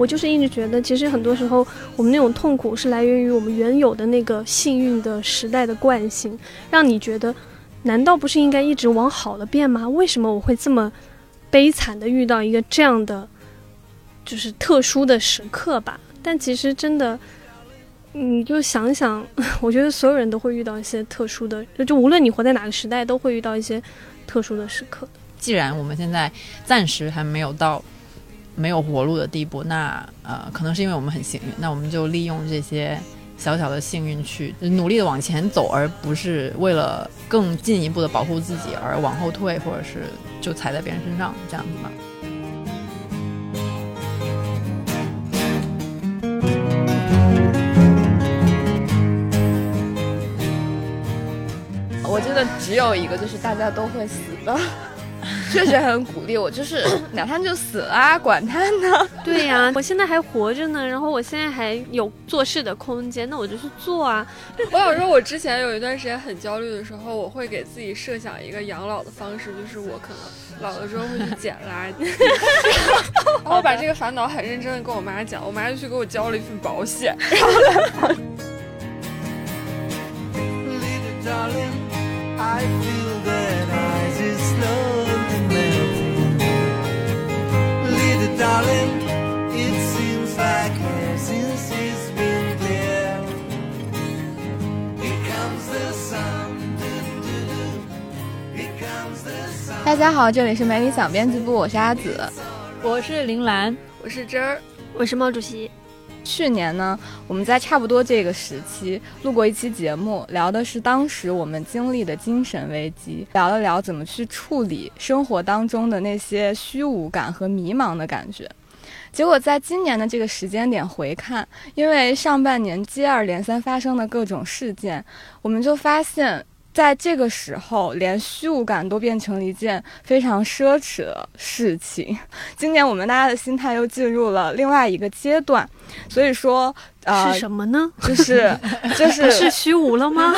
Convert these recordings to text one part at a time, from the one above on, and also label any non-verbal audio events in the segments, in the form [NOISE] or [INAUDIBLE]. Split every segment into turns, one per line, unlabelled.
我就是一直觉得，其实很多时候我们那种痛苦是来源于我们原有的那个幸运的时代的惯性，让你觉得，难道不是应该一直往好了变吗？为什么我会这么悲惨的遇到一个这样的，就是特殊的时刻吧？但其实真的，你就想想，[LAUGHS] 我觉得所有人都会遇到一些特殊的，就就无论你活在哪个时代，都会遇到一些特殊的时刻。
既然我们现在暂时还没有到没有活路的地步，那呃，可能是因为我们很幸运，那我们就利用这些小小的幸运去努力的往前走，而不是为了更进一步的保护自己而往后退，或者是就踩在别人身上这样子吧。
我真的只有一个，就是大家都会死的，确实很鼓励我，就是 [COUGHS] 哪怕就死啊，管他呢。[LAUGHS]
对呀、[LAUGHS] 我现在还活着呢，然后我现在还有做事的空间，那我就去做啊。[LAUGHS]
我想说，我之前有一段时间很焦虑的时候，我会给自己设想一个养老的方式，就是我可能老了之后会去捡垃圾，然后我把这个烦恼很认真的跟我妈讲，我妈就去给我交了一份保险。
Little darling, I feel that ice is slowly darling, it seems like years since it's been clear. Here comes the sun, doo doo doo. Here comes the sun.
大家好，这里是没理想编辑部，我是阿紫。
我是林兰，
我是真儿，
我是毛主席，
去年呢，我们在差不多这个时期录过一期节目，聊的是当时我们经历的精神危机，聊了聊怎么去处理生活当中的那些虚无感和迷茫的感觉。结果在今年的这个时间点回看，因为上半年接二连三发生的各种事件，我们就发现。在这个时候，连虚无感都变成了一件非常奢侈的事情。今年我们大家的心态又进入了另外一个阶段，所以说，呃，
是什么呢？
就是 [LAUGHS] 就是
是虚无了吗？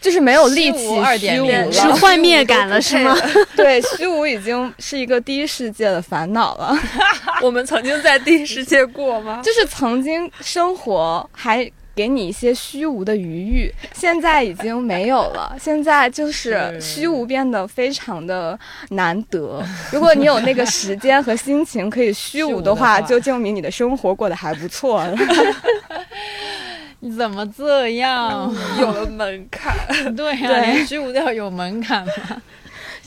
就是没有力气
虚无2.0
虚无了，
是幻灭感了是吗？[LAUGHS]
对，虚无已经是一个第一世界的烦恼了。[LAUGHS]
我们曾经在第一世界过吗？
就是曾经生活还给你一些虚无的余裕，现在已经没有了。[LAUGHS] 现在就是
是
虚无变得非常的难得。如果你有那个时间和心情可以虚无的话，
的话
就证明你的生活过得还不错了。
你 [LAUGHS] 怎么这样？
有了门槛，[LAUGHS]
对呀、虚无都要有门槛吗？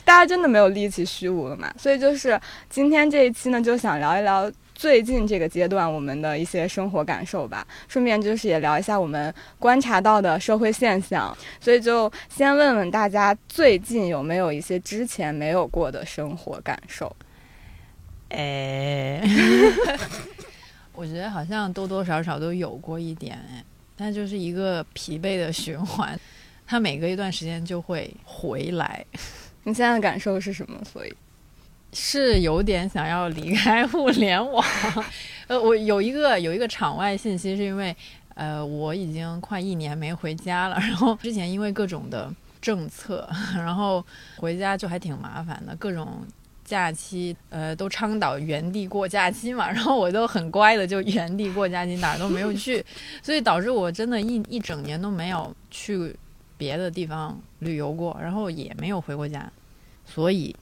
大家真的没有力气虚无了嘛？所以就是今天这一期呢，就想聊一聊最近这个阶段我们的一些生活感受吧，顺便就是也聊一下我们观察到的社会现象。所以就先问问大家，最近有没有一些之前没有过的生活感受？
哎，[LAUGHS] 我觉得好像多多少少都有过一点，哎，但就是一个疲惫的循环，它每隔一段时间就会回来，
你现在的感受是什么？所以
是有点想要离开互联网。[LAUGHS] 呃，我有一个有一个场外信息，是因为呃我已经快一年没回家了，然后之前因为各种的政策，然后回家就还挺麻烦的，各种。假期，呃，都倡导原地过假期嘛，然后我都很乖的就原地过假期，哪儿都没有去，所以导致我真的一一整年都没有去别的地方旅游过，然后也没有回过家，所以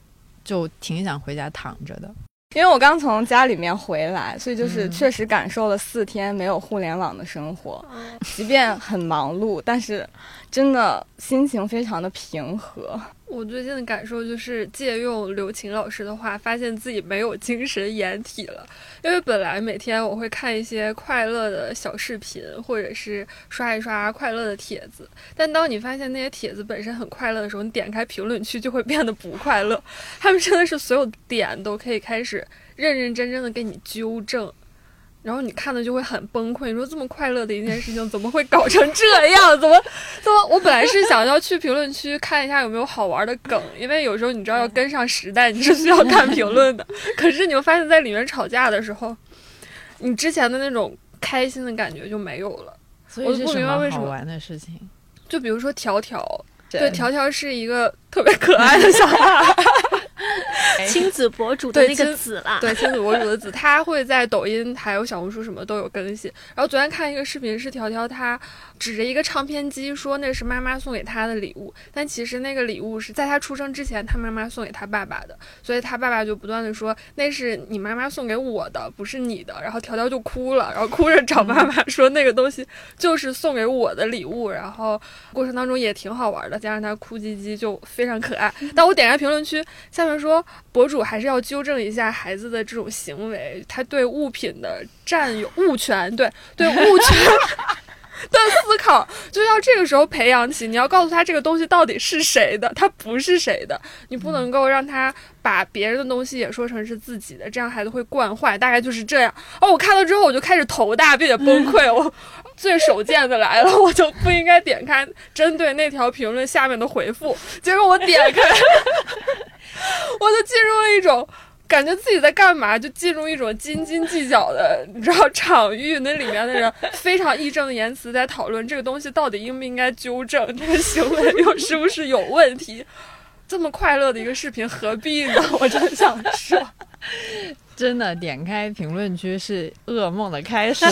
就挺想回家躺着的。
因为我刚从家里面回来，所以就是
嗯
确实感受了四天没有互联网的生活，即便很忙碌，但是真的心情非常的平和。
我最近的感受就是借用刘琴老师的话，发现自己没有精神掩体了。因为本来每天我会看一些快乐的小视频，或者是刷一刷快乐的帖子，但当你发现那些帖子本身很快乐的时候，你点开评论区就会变得不快乐。他们真的是所有点都可以开始认认真真的给你纠正。然后你看的就会很崩溃。你说这么快乐的一件事情，怎么会搞成这样？怎么 [LAUGHS] 怎么？我本来是想要去评论区看一下有没有好玩的梗，因为有时候你知道要跟上时代，你是需要看评论的。[LAUGHS] 可是你会发现在里面吵架的时候，你之前的那种开心的感觉就没有了。
所
我不明白为什么
好玩的事情？
就比如说条条，对，条条是一个特别可爱的小孩。
亲子博主的那个
对亲
子啦，
对，亲子博主的子，他会在抖音还有小红书什么都有更新。然后昨天看一个视频，是条条他指着一个唱片机说那是妈妈送给他的礼物，但其实那个礼物是在他出生之前他妈妈送给他爸爸的，所以他爸爸就不断的说那是你妈妈送给我的，不是你的。然后条条就哭了，然后哭着找妈妈说那个东西就是送给我的礼物。然后过程当中也挺好玩的，加上他哭唧唧就非常可爱。但我点开评论区下面说，博主还是要纠正一下孩子的这种行为，他对物品的占有物权，对对物权 [LAUGHS] 的思考，就要这个时候培养起。你要告诉他这个东西到底是谁的，他不是谁的，你不能够让他把别人的东西也说成是自己的，这样孩子会惯坏。大概就是这样。哦，我看了之后我就开始头大，并且崩溃。我最手贱的来了，我就不应该点开针对那条评论下面的回复，[LAUGHS] 结果我点开，我就进入了一种。感觉自己在干嘛，就进入一种斤斤计较的，你知道场域，那里面的人非常义正言辞在讨论这个东西到底应不应该纠正，这个行为又是不是有问题。这么快乐的一个视频，何必呢？我真想说，[LAUGHS]
真的，点开评论区是噩梦的开始。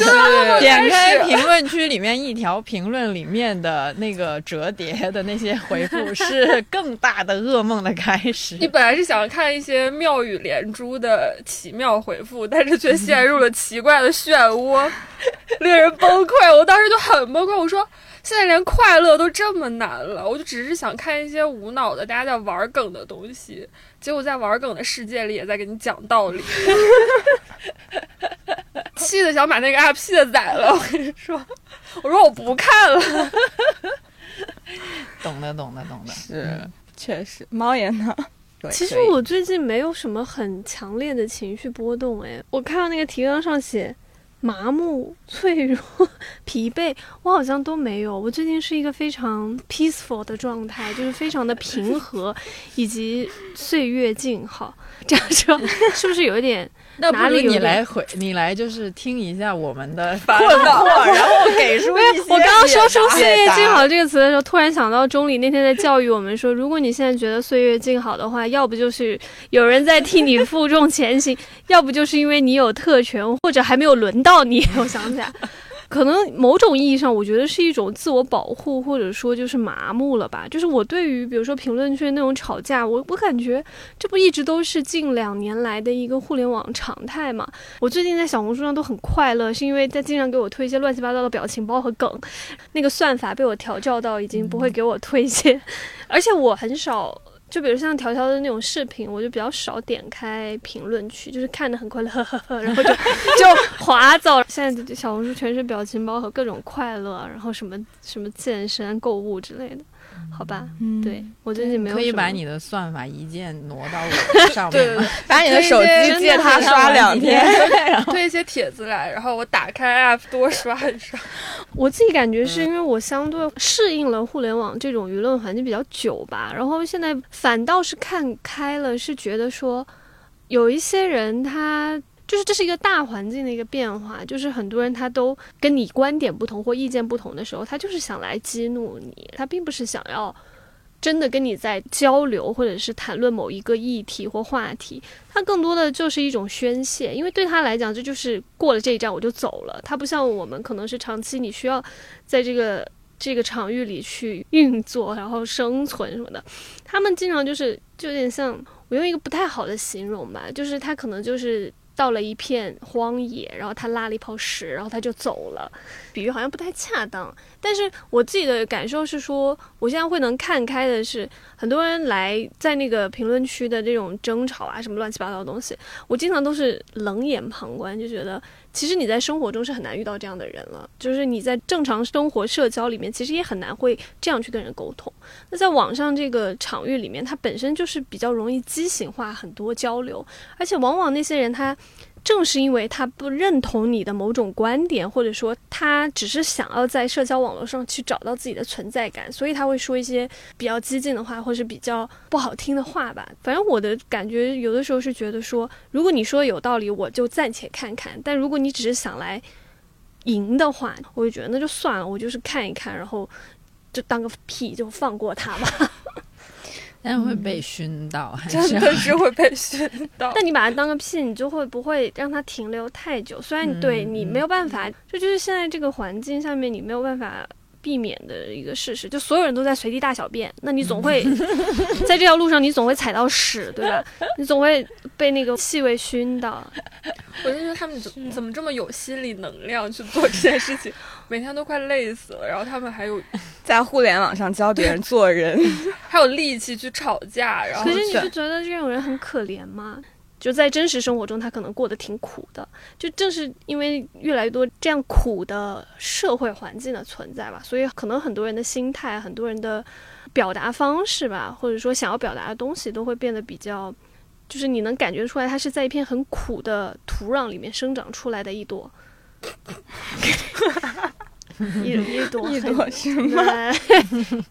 点
开
评论区里面一条评论里面的那个折叠的那些回复，[LAUGHS] 是更大的噩梦的开始。
你本来是想看一些妙语连珠的奇妙回复，但是却陷入了奇怪的漩涡，[LAUGHS] 令人崩溃。我当时就很崩溃，我说。现在连快乐都这么难了，我就只是想看一些无脑的大家在玩梗的东西，结果在玩梗的世界里也在给你讲道理，[LAUGHS] 气的想把那个 app 卸载了。我跟你说，我说我不看了。
懂的，懂的，懂的。
是，确实，猫眼呢？
其实我最近没有什么很强烈的情绪波动，哎，我看到那个提纲上写麻木、脆弱、[LAUGHS] 疲惫，我好像都没有。我最近是一个非常 peaceful 的状态，就是非常的平和，[LAUGHS] 以及岁月静好。这样说 [LAUGHS] 是不是有一点？
那不如你来回，你来就是听一下我们的
烦
困惑，然后给出一些
我刚刚说出“岁月静好”这个词的时候，突然想到钟离那天在教育我们说，如果你现在觉得岁月静好的话，要不就是有人在替你负重前行，要不就是因为你有特权，或者还没有轮到你。[LAUGHS] 我想起来，可能某种意义上，我觉得是一种自我保护，或者说就是麻木了吧。就是我对于比如说评论区那种吵架，我我感觉这不一直都是近两年来的一个互联网常态嘛。我最近在小红书上都很快乐，是因为他经常给我推一些乱七八糟的表情包和梗，那个算法被我调教到已经不会给我推一些，[LAUGHS] 而且我很少。就比如像条条的那种视频，我就比较少点开评论区，就是看的很快乐，呵呵呵，然后就 [LAUGHS] 就划走了。现在的小红书全是表情包和各种快乐，然后什么什么健身、购物之类的，好吧？
嗯
对我最近没有
可以把你的算法一键挪到我 [LAUGHS] 上
对对
面吗？
把你的手机借他刷两天。[LAUGHS]
推一些帖子来，然后我打开 app 多刷一刷。[LAUGHS]
我自己感觉是因为我相对适应了互联网这种舆论环境比较久吧，然后现在反倒是看开了，是觉得说有一些人他。就是这是一个大环境的一个变化，就是很多人他都跟你观点不同或意见不同的时候，他就是想来激怒你，他并不是想要真的跟你在交流或者是谈论某一个议题或话题，他更多的就是一种宣泄，因为对他来讲，这就是过了这一站我就走了。他不像我们，可能是长期你需要在这个这个场域里去运作，然后生存什么的。他们经常就是就有点像我用一个不太好的形容吧，就是他可能就是。到了一片荒野，然后他拉了一泡屎，然后他就走了。比喻好像不太恰当，但是我自己的感受是说，我现在会能看开的是，很多人来在那个评论区的这种争吵啊，什么乱七八糟的东西，我经常都是冷眼旁观，就觉得其实你在生活中是很难遇到这样的人了，就是你在正常生活社交里面，其实也很难会这样去跟人沟通。那在网上这个场域里面，它本身就是比较容易畸形化很多交流，而且往往那些人他正是因为他不认同你的某种观点，或者说他只是想要在社交网络上去找到自己的存在感，所以他会说一些比较激进的话，或是比较不好听的话吧。反正我的感觉有的时候是觉得说，如果你说有道理，我就暂且看看；但如果你只是想来赢的话，我就觉得那就算了，我就是看一看，然后就当个屁，就放过他吧。[LAUGHS]
但会被熏到，还
真
是
的是会被熏到。[LAUGHS]
但你把它当个屁，你就会不会让它停留太久？虽然对
嗯
你没有办法，这就是现在这个环境下面你没有办法避免的一个事实，就所有人都在随地大小便，那你总会 [LAUGHS] 在这条路上，你总会踩到屎，对吧？[LAUGHS] 你总会被那个气味熏到。
我就觉得他们怎怎么这么有心理能量去做这件事情，[LAUGHS] 每天都快累死了，然后他们还有
在互联网上教别人做人，
还有力气去吵架，然后
可是你
去
不觉得这种人很可怜吗？就在真实生活中，他可能过得挺苦的。就正是因为越来越多这样苦的社会环境的存在吧，所以可能很多人的心态、很多人的表达方式吧，或者说想要表达的东西，都会变得比较，就是你能感觉出来，它是在一片很苦的土壤里面生长出来的一朵，[LAUGHS] 一 [LAUGHS] 一朵
一
很
朵什
么？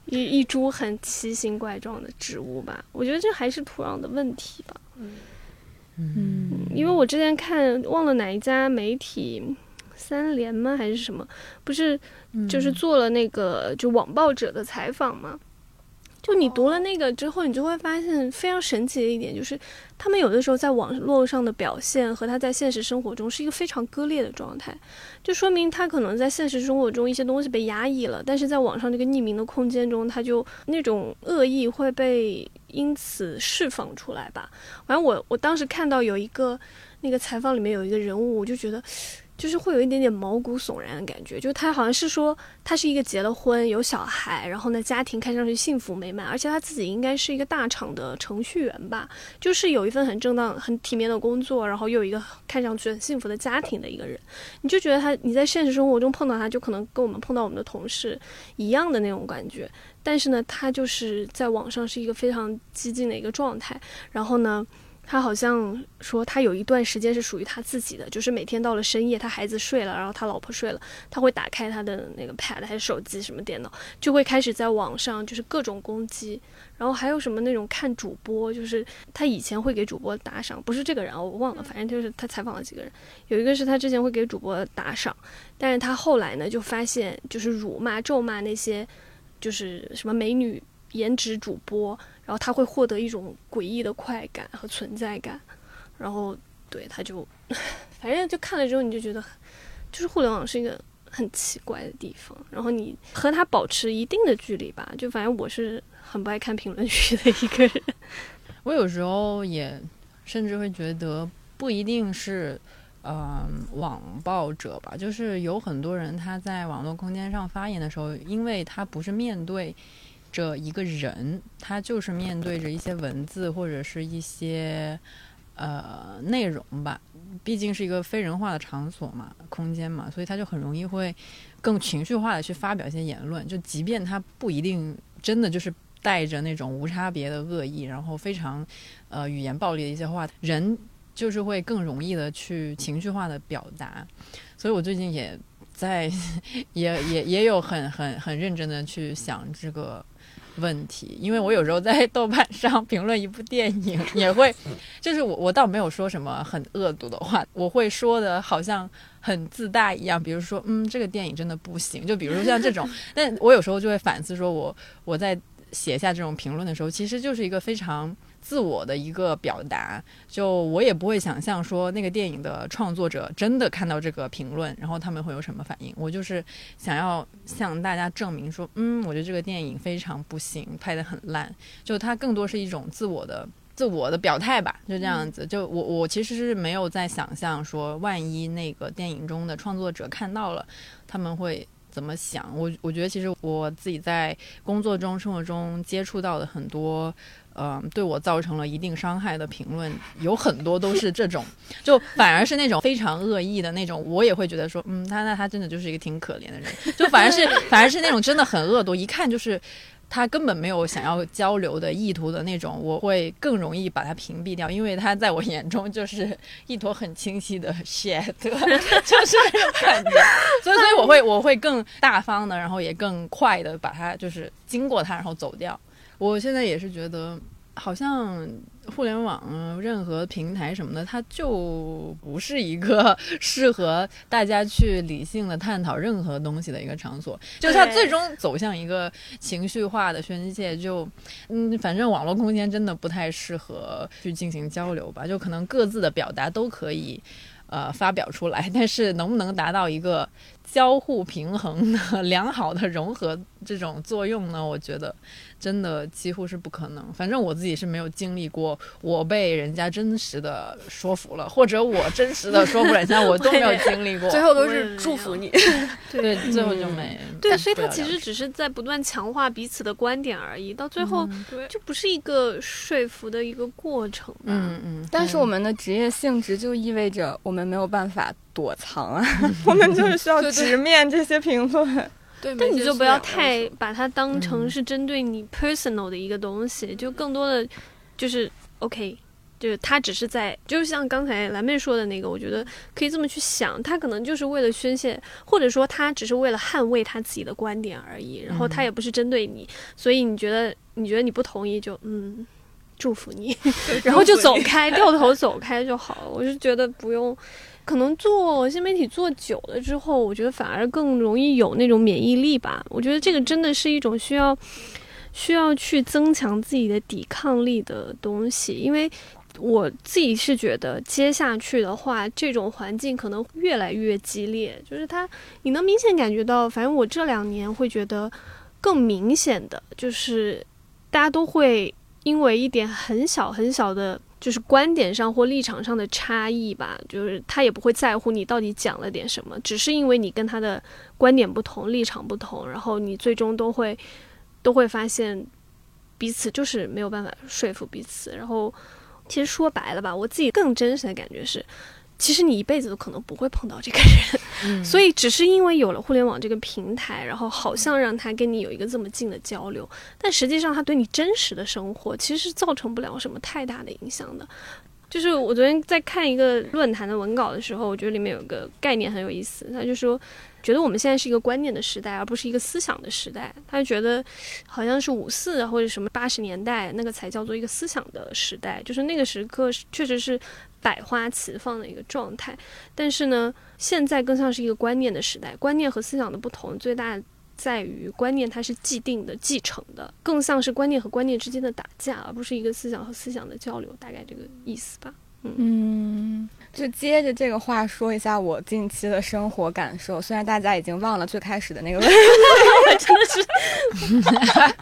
一一株很奇形怪状的植物吧。我觉得这还是土壤的问题吧。
嗯，
因为我之前看忘了哪一家媒体，三联吗还是什么？不是，就是做了那个就网暴者的采访嘛。就你读了那个之后，你就会发现非常神奇的一点，就是他们有的时候在网络上的表现和他在现实生活中是一个非常割裂的状态，就说明他可能在现实生活中一些东西被压抑了，但是在网上这个匿名的空间中，他就那种恶意会被因此释放出来吧。反正我我当时看到有一个那个采访里面有一个人物，我就觉得。就是会有一点点毛骨悚然的感觉，就他好像是说他是一个结了婚有小孩，然后呢家庭看上去幸福美满，而且他自己应该是一个大厂的程序员吧，就是有一份很正当、很体面的工作，然后又有一个看上去很幸福的家庭的一个人，你就觉得他你在现实生活中碰到他，就可能跟我们碰到我们的同事一样的那种感觉，但是呢，他就是在网上是一个非常激进的一个状态，然后呢。他好像说，他有一段时间是属于他自己的，就是每天到了深夜，他孩子睡了，然后他老婆睡了，他会打开他的那个 pad 还是手机什么电脑，就会开始在网上就是各种攻击，然后还有什么那种看主播，就是他以前会给主播打赏，不是这个人我忘了，反正就是他采访了几个人，有一个是他之前会给主播打赏，但是他后来呢就发现就是辱骂咒骂那些就是什么美女颜值主播。然后他会获得一种诡异的快感和存在感，然后对他就，反正就看了之后你就觉得，就是互联网是一个很奇怪的地方，然后你和他保持一定的距离吧。就反正我是很不爱看评论区的一个人。[LAUGHS] [LAUGHS]
我有时候也甚至会觉得不一定是。嗯、呃，网暴者吧，就是有很多人他在网络空间上发言的时候，因为他不是面对着一个人，他就是面对着一些文字或者是一些呃内容吧，毕竟是一个非人化的场所嘛，空间嘛，所以他就很容易会更情绪化的去发表一些言论，就即便他不一定真的就是带着那种无差别的恶意，然后非常呃语言暴力的一些话，人就是会更容易的去情绪化的表达，所以我最近也在 [LAUGHS] 也也也有很很很认真的去想这个。问题，因为我有时候在豆瓣上评论一部电影，[LAUGHS] 也会，就是我我倒没有说什么很恶毒的话，我会说的好像很自大一样，比如说，嗯，这个电影真的不行，就比如说像这种，[LAUGHS] 但我有时候就会反思，说我我在写下这种评论的时候，其实就是一个非常。自我的一个表达，就我也不会想象说那个电影的创作者真的看到这个评论，然后他们会有什么反应。我就是想要向大家证明说，嗯，我觉得这个电影非常不行，拍得很烂。就它更多是一种自我的、自我的表态吧，就这样子。就我我其实是没有在想象说，万一那个电影中的创作者看到了，他们会。怎么想？我我觉得其实我自己在工作中、生活中接触到的很多，嗯、呃，对我造成了一定伤害的评论，有很多都是这种，[LAUGHS] 就反而是那种非常恶意的那种，我也会觉得说，嗯，他那他真的就是一个挺可怜的人，[LAUGHS] 就反而是反而是那种真的很恶毒，一看就是。他根本没有想要交流的意图的那种，我会更容易把他屏蔽掉，因为他在我眼中就是一坨很清晰的 [LAUGHS] shit，就是那种感觉。所以，所以我会我会更大方的，然后也更快的把他就是经过他，然后走掉。我现在也是觉得，好像互联网任何平台什么的，它就不是一个 [LAUGHS] 适合大家去理性的探讨任何东西的一个场所。就它最终走向一个情绪化的宣泄，就嗯，反正网络空间真的不太适合去进行交流吧。就可能各自的表达都可以。呃，发表出来，但是能不能达到一个交互平衡的 [LAUGHS] 良好的融合这种作用呢？我觉得真的几乎是不可能。反正我自己是没有经历过，我被人家真实的说服了，或者我真实的说服人家，[LAUGHS] 我都没有经历过。
最后都是祝福你，
对，最后就没。
对，所以他其实只是在不断强化彼此的观点而已，到最后就不是一个说服的一个过程。
嗯嗯。
但是我们的职业性质就意味着我们没有办法躲藏啊，[LAUGHS] 我们就是需要直面这些评论。
对，
但你就不要太把它当成是针对你 personal 的一个东西，就更多的就是 OK，就是他只是在，就像刚才蓝妹说的那个，我觉得可以这么去想，他可能就是为了宣泄，或者说他只是为了捍卫他自己的观点而已，然后他也不是针对你，所以你觉得你觉得你不同意就嗯。祝福你，[LAUGHS] 然后就走 [LAUGHS] 开，掉头走开就好了。我就觉得不用，可能做新媒体做久了之后，我觉得反而更容易有那种免疫力吧。我觉得这个真的是一种需要需要去增强自己的抵抗力的东西。因为我自己是觉得，接下去的话，这种环境可能越来越激烈。就是它，你能明显感觉到，反正我这两年会觉得更明显的，就是大家都会。因为一点很小很小的，就是观点上或立场上的差异吧，就是他也不会在乎你到底讲了点什么，只是因为你跟他的观点不同、立场不同，然后你最终都会都会发现彼此就是没有办法说服彼此。然后，其实说白了吧，我自己更真实的感觉是。其实你一辈子都可能不会碰到这个人，[LAUGHS] 所以只是因为有了互联网这个平台，然后好像让他跟你有一个这么近的交流，但实际上他对你真实的生活其实是造成不了什么太大的影响的。就是我昨天在看一个论坛的文稿的时候，我觉得里面有个概念很有意思，他就说。觉得我们现在是一个观念的时代，而不是一个思想的时代。他就觉得，好像是五四或者什么八十年代那个才叫做一个思想的时代，就是那个时刻确实是百花齐放的一个状态。但是呢，现在更像是一个观念的时代。观念和思想的不同，最大在于观念它是既定的、继承的，更像是观念和观念之间的打架，而不是一个思想和思想的交流。大概这个意思吧。
嗯。就接着这个话说一下我近期的生活感受，虽然大家已经忘了最开始的那个问题，
真的
是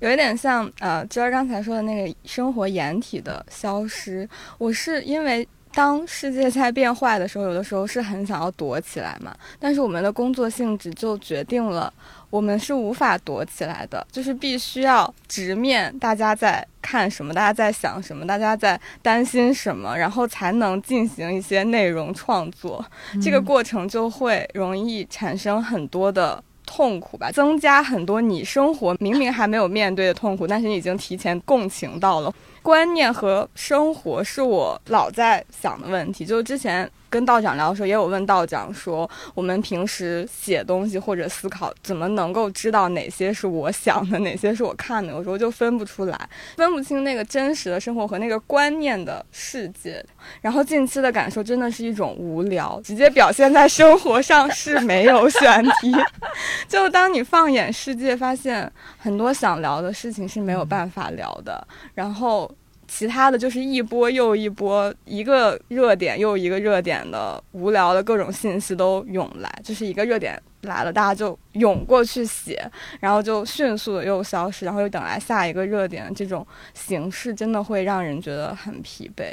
有一点像呃，娟儿刚才说的那个生活掩体的消失。我是因为当世界在变坏的时候，有的时候是很想要躲起来嘛，但是我们的工作性质就决定了。我们是无法躲起来的，就是必须要直面大家在看什么，大家在想什么，大家在担心什么，然后才能进行一些内容创作。这个过程就会容易产生很多的痛苦吧，增加很多你生活明明还没有面对的痛苦，但是你已经提前共情到了。观念和生活是我老在想的问题，就之前。跟道长聊的时候，也有问道长说，我们平时写东西或者思考，怎么能够知道哪些是我想的，哪些是我看的？有时候就分不出来，分不清那个真实的生活和那个观念的世界。然后近期的感受真的是一种无聊，直接表现在生活上是没有选题。[LAUGHS] 就当你放眼世界，发现很多想聊的事情是没有办法聊的，然后。其他的就是一波又一波，一个热点又一个热点的无聊的各种信息都涌来，就是一个热点来了，大家就涌过去写，然后就迅速的又消失，然后又等来下一个热点，这种形式真的会让人觉得很疲惫。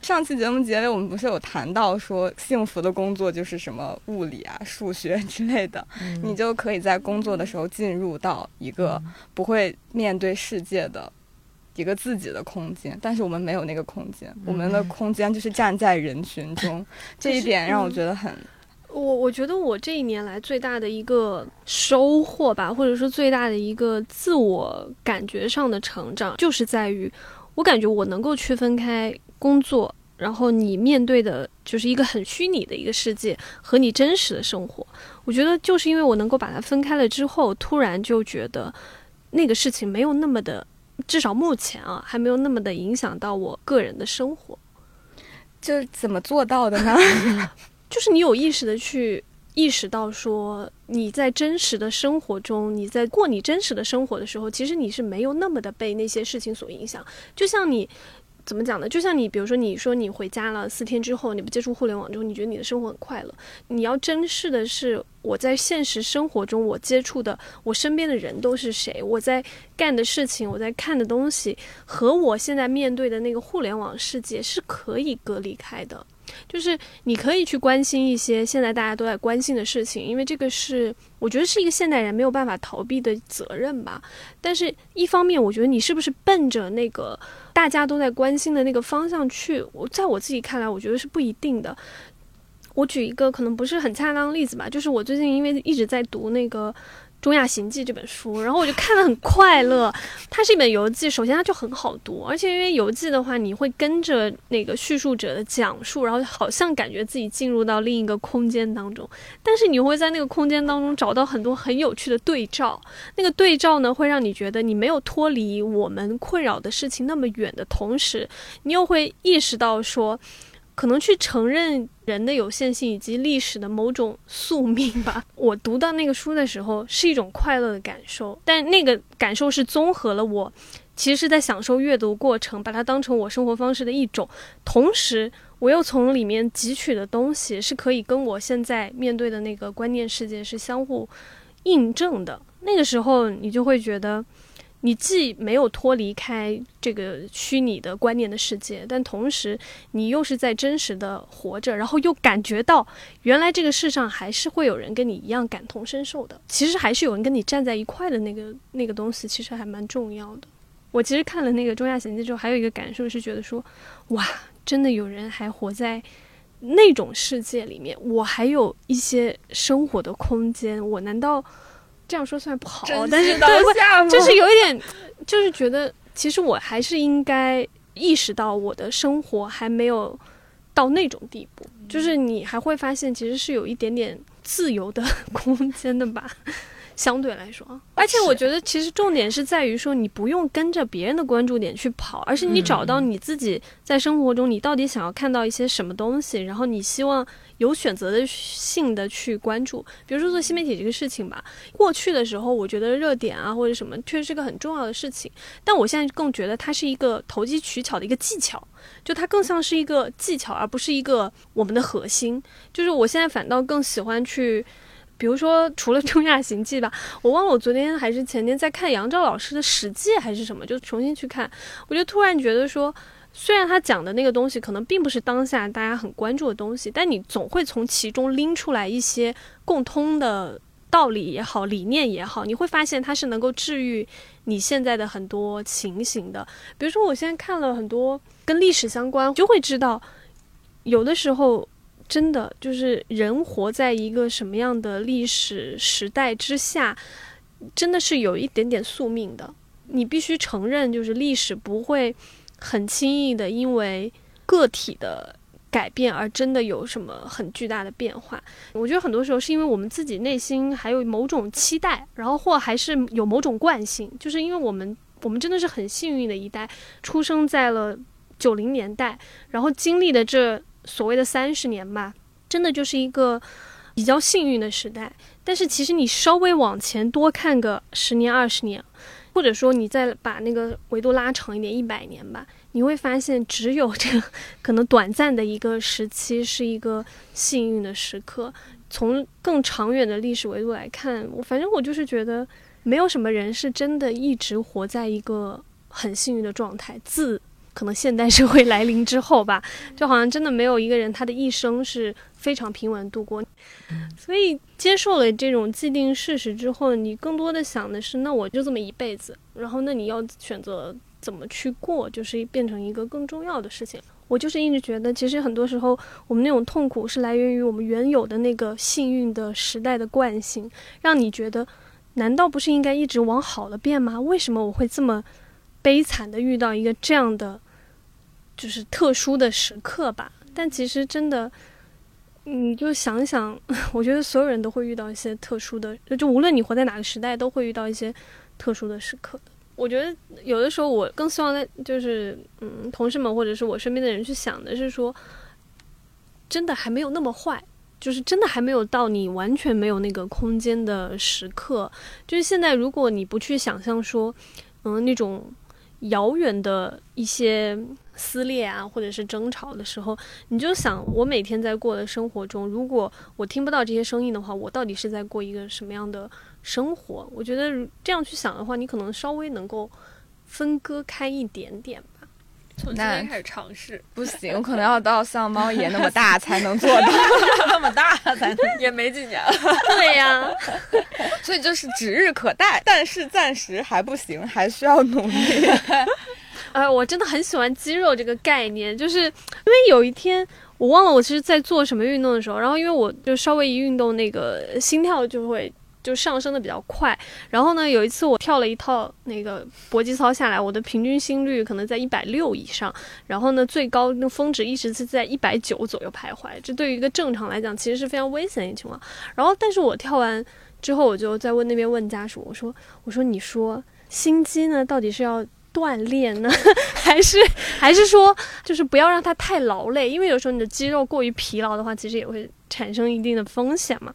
上期节目结尾我们不是有谈到说，幸福的工作就是什么物理啊、数学之类的，你就可以在工作的时候进入到一个不会面对世界的。一个自己的空间，但是我们没有那个空间，我们的空间就是站在人群中，[LAUGHS] 这一点让我觉得很。
我我觉得我这一年来最大的一个收获吧，或者说最大的一个自我感觉上的成长，就是在于我感觉我能够区分开工作，然后你面对的就是一个很虚拟的一个世界和你真实的生活。我觉得就是因为我能够把它分开了之后，突然就觉得那个事情没有那么的，至少目前啊，还没有那么的影响到我个人的生活。
就是怎么做到的呢？[LAUGHS]
就是你有意识的去意识到说你在真实的生活中，你在过你真实的生活的时候，其实你是没有那么的被那些事情所影响。就像你怎么讲呢？就像你比如说你说你回家了四天之后，你不接触互联网之后，你觉得你的生活很快乐。你要珍视的是我在现实生活中我接触的我身边的人都是谁，我在干的事情，我在看的东西和我现在面对的那个互联网世界是可以隔离开的。就是你可以去关心一些现在大家都在关心的事情，因为这个是我觉得是一个现代人没有办法逃避的责任吧。但是，一方面，我觉得你是不是奔着那个大家都在关心的那个方向去？我在我自己看来，我觉得是不一定的。我举一个可能不是很恰当的例子吧，就是我最近因为一直在读那个。《中亚行记》这本书，然后我就看得很快乐。它是一本游记，首先它就很好读，而且因为游记的话，你会跟着那个叙述者的讲述，然后好像感觉自己进入到另一个空间当中。但是你会在那个空间当中找到很多很有趣的对照，那个对照呢，会让你觉得你没有脱离我们困扰的事情那么远的同时，你又会意识到说。可能去承认人的有限性以及历史的某种宿命吧。[LAUGHS] 我读到那个书的时候是一种快乐的感受，但那个感受是综合了我其实是在享受阅读过程，把它当成我生活方式的一种，同时我又从里面汲取的东西是可以跟我现在面对的那个观念世界是相互印证的。那个时候你就会觉得。你既没有脱离开这个虚拟的观念的世界，但同时你又是在真实的活着，然后又感觉到原来这个世上还是会有人跟你一样感同身受的。其实还是有人跟你站在一块的那个那个东西，其实还蛮重要的。我其实看了那个《中亚行记》之后，还有一个感受是觉得说，哇，真的有人还活在那种世界里面，我还有一些生活的空间，我难道？这样说虽然不好，但是对，就是有一点，就是觉得其实我还是应该意识到我的生活还没有到那种地步，就是你还会发现其实是有一点点自由的 [LAUGHS] 空间的吧。相对来说，而且我觉得其实重点是在于说，你不用跟着别人的关注点去跑，而是你找到你自己在生活中你到底想要看到一些什么东西，然后你希望有选择的性的去关注。比如说做新媒体这个事情吧，过去的时候我觉得热点啊或者什么确实是个很重要的事情，但我现在更觉得它是一个投机取巧的一个技巧，就它更像是一个技巧，而不是一个我们的核心。就是我现在反倒更喜欢去。比如说，除了《中亚行记》吧，[LAUGHS] 我忘了我昨天还是前天在看杨照老师的《史记》还是什么，就重新去看，我就突然觉得说，虽然他讲的那个东西可能并不是当下大家很关注的东西，但你总会从其中拎出来一些共通的道理也好，理念也好，你会发现它是能够治愈你现在的很多情形的。比如说，我现在看了很多跟历史相关，就会知道，有的时候。真的就是人活在一个什么样的历史时代之下，真的是有一点点宿命的。你必须承认，就是历史不会很轻易的因为个体的改变而真的有什么很巨大的变化。我觉得很多时候是因为我们自己内心还有某种期待，然后或还是有某种惯性，就是因为我们我们真的是很幸运的一代，出生在了九零年代，然后经历的这。所谓的三十年吧，真的就是一个比较幸运的时代。但是其实你稍微往前多看个十年、二十年，或者说你再把那个维度拉长一点，一百年吧，你会发现只有这可能短暂的一个时期是一个幸运的时刻。从更长远的历史维度来看，我反正我就是觉得，没有什么人是真的一直活在一个很幸运的状态。自可能现代社会来临之后吧，就好像真的没有一个人他的一生是非常平稳度过。所以接受了这种既定事实之后，你更多的想的是，那我就这么一辈子，然后那你要选择怎么去过，就是变成一个更重要的事情。我就是一直觉得，其实很多时候我们那种痛苦是来源于我们原有的那个幸运的时代的惯性，让你觉得，难道不是应该一直往好了变吗？为什么我会这么悲惨的遇到一个这样的，就是特殊的时刻吧？但其实真的，你就想想，[LAUGHS] 我觉得所有人都会遇到一些特殊的，就无论你活在哪个时代，都会遇到一些特殊的时刻。我觉得有的时候我更希望在就是嗯，同事们或者是我身边的人去想的是说，真的还没有那么坏，就是真的还没有到你完全没有那个空间的时刻。就是现在，如果你不去想象说，嗯，那种遥远的一些撕裂啊，或者是争吵的时候，你就想我每天在过的生活中，如果我听不到这些声音的话，我到底是在过一个什么样的？生活，我觉得这样去想的话，你可能稍微能够分割开一点点吧。
从今天开始尝试，
不行，可能要到像猫爷那么大才能做到，[LAUGHS]
那么大才能，
也没几年了。[LAUGHS]
对呀，
所以就是指日可待，但是暂时还不行，还需要努力。[LAUGHS]
哎，我真的很喜欢肌肉这个概念，就是因为有一天我忘了我其实在做什么运动的时候，然后因为我就稍微一运动，那个心跳就会。就上升的比较快，然后呢，有一次我跳了一套那个搏击操下来，我的平均心率可能在一百六以上，然后呢，最高那峰值一直是在一百九左右徘徊，这对于一个正常来讲其实是非常危险的情况。然后，但是我跳完之后，我就在问那边问家属，我说，我说你说心肌呢，到底是要锻炼呢，[LAUGHS] 还是还是说就是不要让它太劳累？因为有时候你的肌肉过于疲劳的话，其实也会产生一定的风险嘛。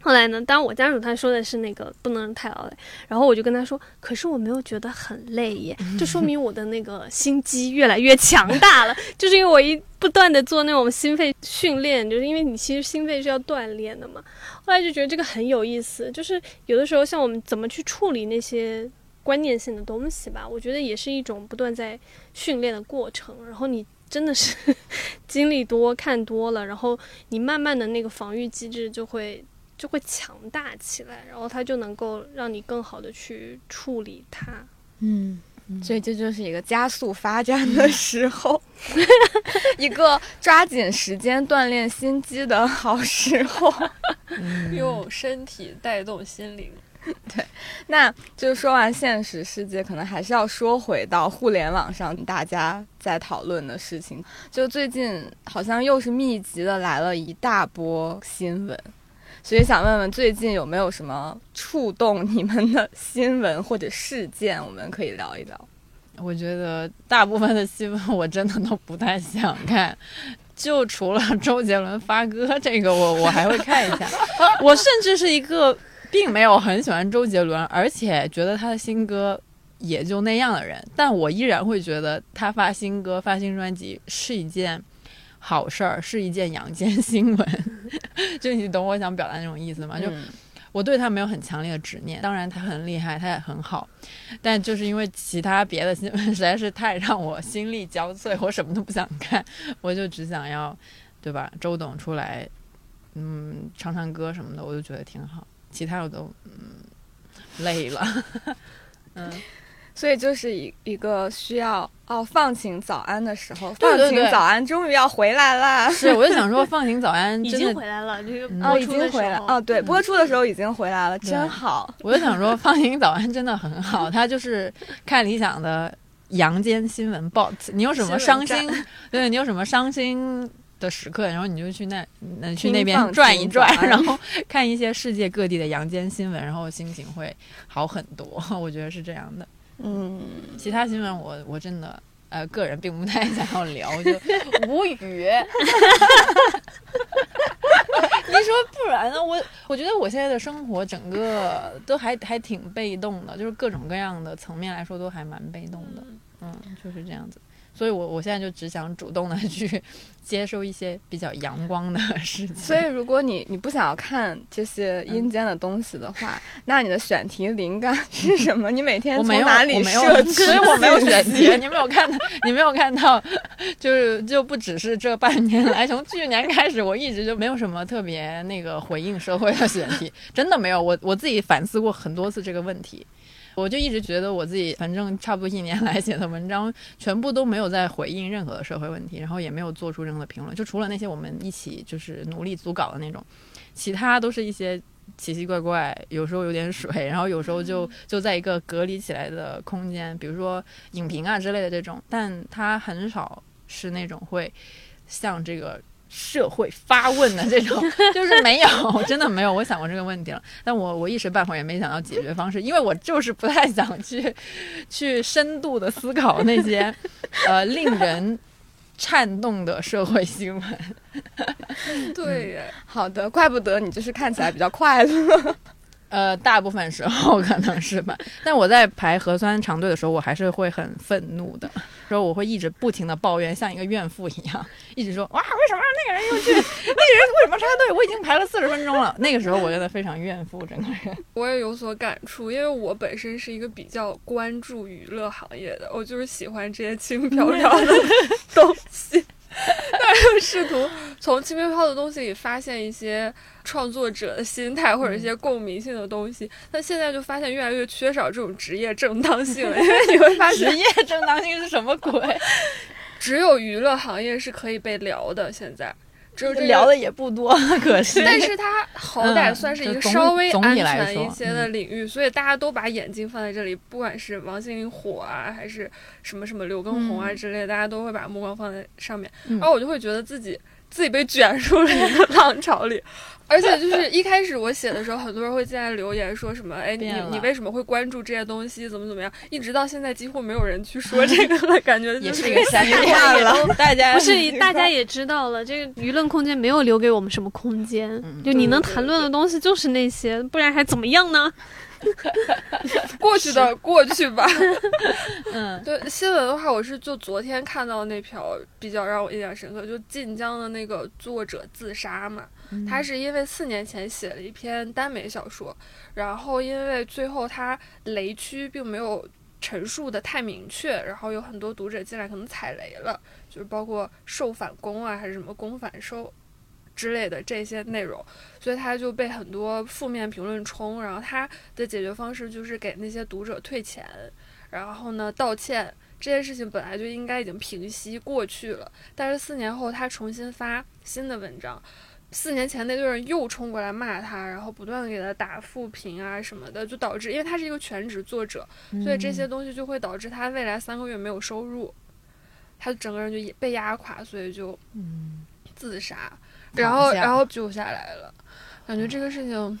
后来呢？当然，我家属他说的是那个不能太劳累，然后我就跟他说：“可是我没有觉得很累耶，就说明我的那个心肌越来越强大了，[LAUGHS] 就是因为我一不断的做那种心肺训练，就是因为你其实心肺是要锻炼的嘛。后来就觉得这个很有意思，就是有的时候像我们怎么去处理那些观念性的东西吧，我觉得也是一种不断在训练的过程。然后你真的是 [LAUGHS] 经历多、看多了，然后你慢慢的那个防御机制就会。就会强大起来，然后它就能够让你更好的去处理它。
嗯，所以这就是一个加速发展的时候，[LAUGHS] 一个抓紧时间锻炼心机的好时候。[LAUGHS]
用身体带动心灵。[LAUGHS]
对，那就是说完现实世界，可能还是要说回到互联网上大家在讨论的事情。就最近好像又是密集的来了一大波新闻。所以想问问，最近有没有什么触动你们的新闻或者事件，我们可以聊一聊？
我觉得大部分的新闻我真的都不太想看，就除了周杰伦发歌这个，我我还会看一下。我甚至是一个并没有很喜欢周杰伦，而且觉得他的新歌也就那样的人，但我依然会觉得他发新歌、发新专辑是一件。好事儿是一件阳间新闻，[LAUGHS] 就你懂我想表达那种意思吗？就我对他没有很强烈的执念，当然他很厉害，他也很好，但就是因为其他别的新闻实在是太让我心力交瘁，我什么都不想看，我就只想要，对吧？周董出来，嗯，唱唱歌什么的，我就觉得挺好，其他我都嗯累了，[LAUGHS] 嗯。
所以就是一一个需要哦，放晴早安的时候，放晴早安终于要回来啦。
是，我就想说放晴早安 [LAUGHS]
已经回来了，这个
哦已经回来哦，对，播出的时候已经回来了，真好。
我就想说放晴早安真的很好，它就是看理想的阳间新闻 bot。你有什么伤心？对你有什么伤心的时刻，然后你就去那那去那边转一转，然后 [LAUGHS] 看一些世界各地的阳间新闻，然后心情会好很多。[LAUGHS] 我觉得是这样的。
嗯，
其他新闻我我真的呃个人并不太 [LAUGHS] 想要聊，就无语。你说不然呢？我我觉得我现在的生活整个都还还挺被动的，就是各种各样的层面来说都还蛮被动的。嗯，就是这样子。所以我我现在就只想主动的去。[LAUGHS] 接受一些比较阳光的事情，
所以如果你你不想要看这些阴间的东西的话，[LAUGHS] 那你的选题灵感是什么？你每天从哪里
设？所以我没有选题，[LAUGHS] 你没有看到，你没有看到，就是就不只是这半年来，从去年开始，我一直就没有什么特别那个回应社会的选题，真的没有。我我自己反思过很多次这个问题。我就一直觉得我自己，反正差不多一年来写的文章，全部都没有在回应任何的社会问题，然后也没有做出任何的评论，就除了那些我们一起就是努力组稿的那种，其他都是一些奇奇怪怪，有时候有点水，然后有时候就就在一个隔离起来的空间，比如说影评啊之类的这种，但它很少是那种会像这个。社会发问的这种 [LAUGHS] 就是没有，[LAUGHS] 真的没有。我想过这个问题了，但我我一时半会儿也没想到解决方式，因为我就是不太想去 [LAUGHS] 去深度的思考那些呃令人颤动的社会新闻。
对，
好的，怪不得你就是看起来比较快乐。
呃，大部分时候可能是吧，[LAUGHS] 但我在排核酸长队的时候，我还是会很愤怒的，说我会一直不停的抱怨，像一个怨妇一样，一直说哇，为什么那个人又去，[LAUGHS] 那个人为什么插队？我已经排了四十分钟了。那个时候我觉得非常怨妇，整个人。
我也有所感触，因为我本身是一个比较关注娱乐行业的，我就是喜欢这些轻飘飘的东西。但是又试图从轻飘飘的东西里发现一些创作者的心态或者一些共鸣性的东西，但现在就发现越来越缺少这种职业正当性了，因为你会发现
职业正当性是什么鬼？[LAUGHS]
只有娱乐行业是可以被聊的，现在。只有这个
聊的也不多，[LAUGHS] 可是
但是它好歹
嗯
算是一个稍微安全一些的领域，所以大家都把眼睛放在这里，不管是王心凌火啊，还是什么什么刘畊宏啊
嗯。
之类的，大家都会把目光放在上面。
嗯。
然后我就会觉得自己自己被卷入了一个 [LAUGHS] 浪潮里，而且就是一开始我写的时候，很多人会进来留言说什么，哎，你你为什么会关注这些东西，怎么怎么样？一直到现在，几乎没有人去说这个了，感觉就是
一个山
习惯了。
大家
不是，大家也知道了，这个舆论空间没有留给我们什么空间，
嗯
就你能谈论的东西就是那些，不然还怎么样呢？[LAUGHS]
过去的过去吧。[LAUGHS]
嗯
对新闻的话，我是就昨天看到那条比较让我印象深刻，就晋江的那个作者自杀嘛。他是因为四年前写了一篇耽美小说，然后因为最后他雷区并没有陈述的太明确，然后有很多读者进来可能踩雷了，就是包括受反攻啊，还是什么攻反受之类的这些内容，所以他就被很多负面评论冲，然后他的解决方式就是给那些读者退钱，然后呢道歉。这件事情本来就应该已经平息过去了，但是四年后他重新发新的文章，四年前那堆人又冲过来骂他，然后不断的给他打负评啊什么的，就导致因为他是一个全职作者，所以这些东西就会导致他未来三个月没有收入，他整个人就被压垮，所以就
嗯
自杀，然后然后救下来了，感觉这个事情。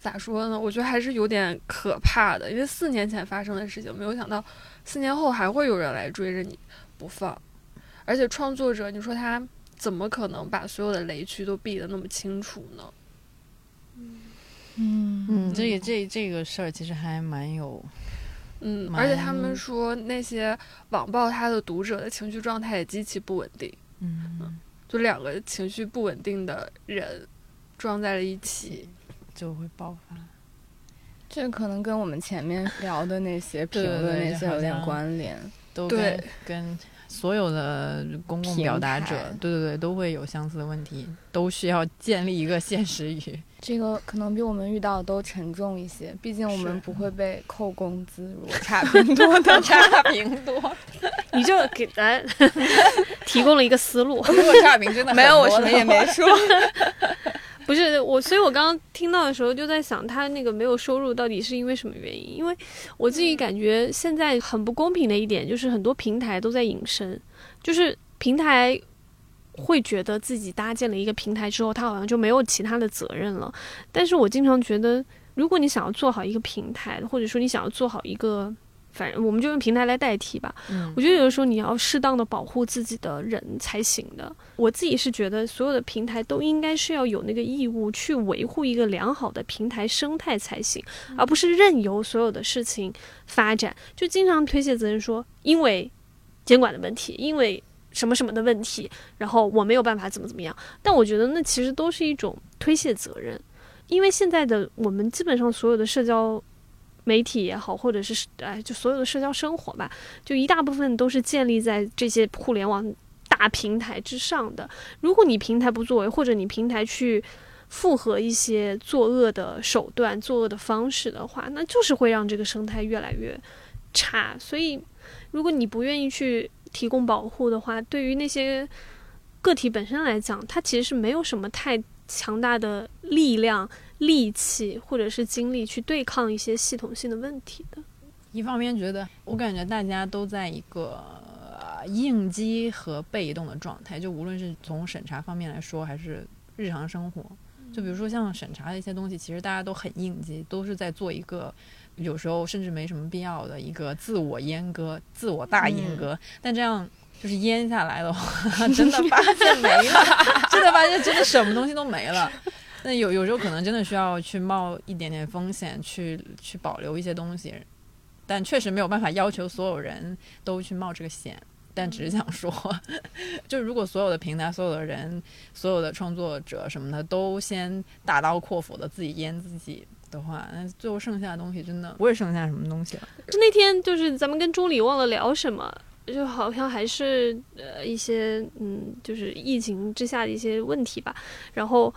咋说呢？我觉得还是有点可怕的，因为四年前发生的事情，没有想到四年后还会有人来追着你不放。而且创作者，你说他怎么可能把所有的雷区都避得那么清楚呢？
嗯
嗯，这个这这个事儿其实还蛮有，
嗯，而且他们说那些网暴他的读者的情绪状态也极其不稳定，
嗯，
就两个情绪不稳定的人撞在了一起。
就会爆发。
这可能跟我们前面聊的那些评论那些有点关联。
都
对
跟跟所有的公共表达者，对对对，都会有相似的问题，都需要建立一个现实语。[LAUGHS]
这个可能比我们遇到的都沉重一些，毕竟我们不会被扣工资，如果 [LAUGHS] 差评多的话。
差评多，[LAUGHS]
你就给咱提供了一个思路。
如果差评真的
没有，我什么也没说。
不是我，所以我刚刚听到的时候就在想，他那个没有收入到底是因为什么原因？因为我自己感觉现在很不公平的一点就是很多平台都在隐身，就是平台会觉得自己搭建了一个平台之后，他好像就没有其他的责任了。但是我经常觉得，如果你想要做好一个平台，或者说你想要做好一个，反正我们就用平台来代替吧。
嗯
我觉得有的时候你要适当的保护自己的人才行的。我自己是觉得所有的平台都应该是要有那个义务去维护一个良好的平台生态才行，而不是任由所有的事情发展。就经常推卸责任说，因为监管的问题，因为什么什么的问题，然后我没有办法怎么怎么样。但我觉得那其实都是一种推卸责任，因为现在的我们基本上所有的社交。媒体也好，或者是哎，就所有的社交生活吧，就一大部分都是建立在这些互联网平台之上的。如果你平台不作为，或者你平台去复合一些作恶的手段、作恶的方式的话，那就是会让这个生态越来越差。所以，如果你不愿意去提供保护的话，对于那些个体本身来讲，它其实是没有什么太强大的力量、力气或者是精力去对抗一些系统性的问题的。
一方面觉得，我感觉大家都在一个应激和被动的状态，就无论是从审查方面来说，还是日常生活，就比如说像审查的一些东西，其实大家都很应激，都是在做一个有时候甚至没什么必要的一个自我阉割、自我大阉割，但这样。就是淹下来的话，[LAUGHS] 真的发现没了，[LAUGHS] 真的发现真的什么东西都没了。那有有时候可能真的需要去冒一点点风险，去去保留一些东西，但确实没有办法要求所有人都去冒这个险。但只是想说，[LAUGHS] 就如果所有的平台、所有的人、所有的创作者什么的都先大刀阔斧的自己阉自己的话，那最后剩下的东西真的不会剩下什么东西了。
就那天就是咱们跟朱莉忘了聊什么。就好像还是呃一些嗯，就是疫情之下的一些问题吧。然后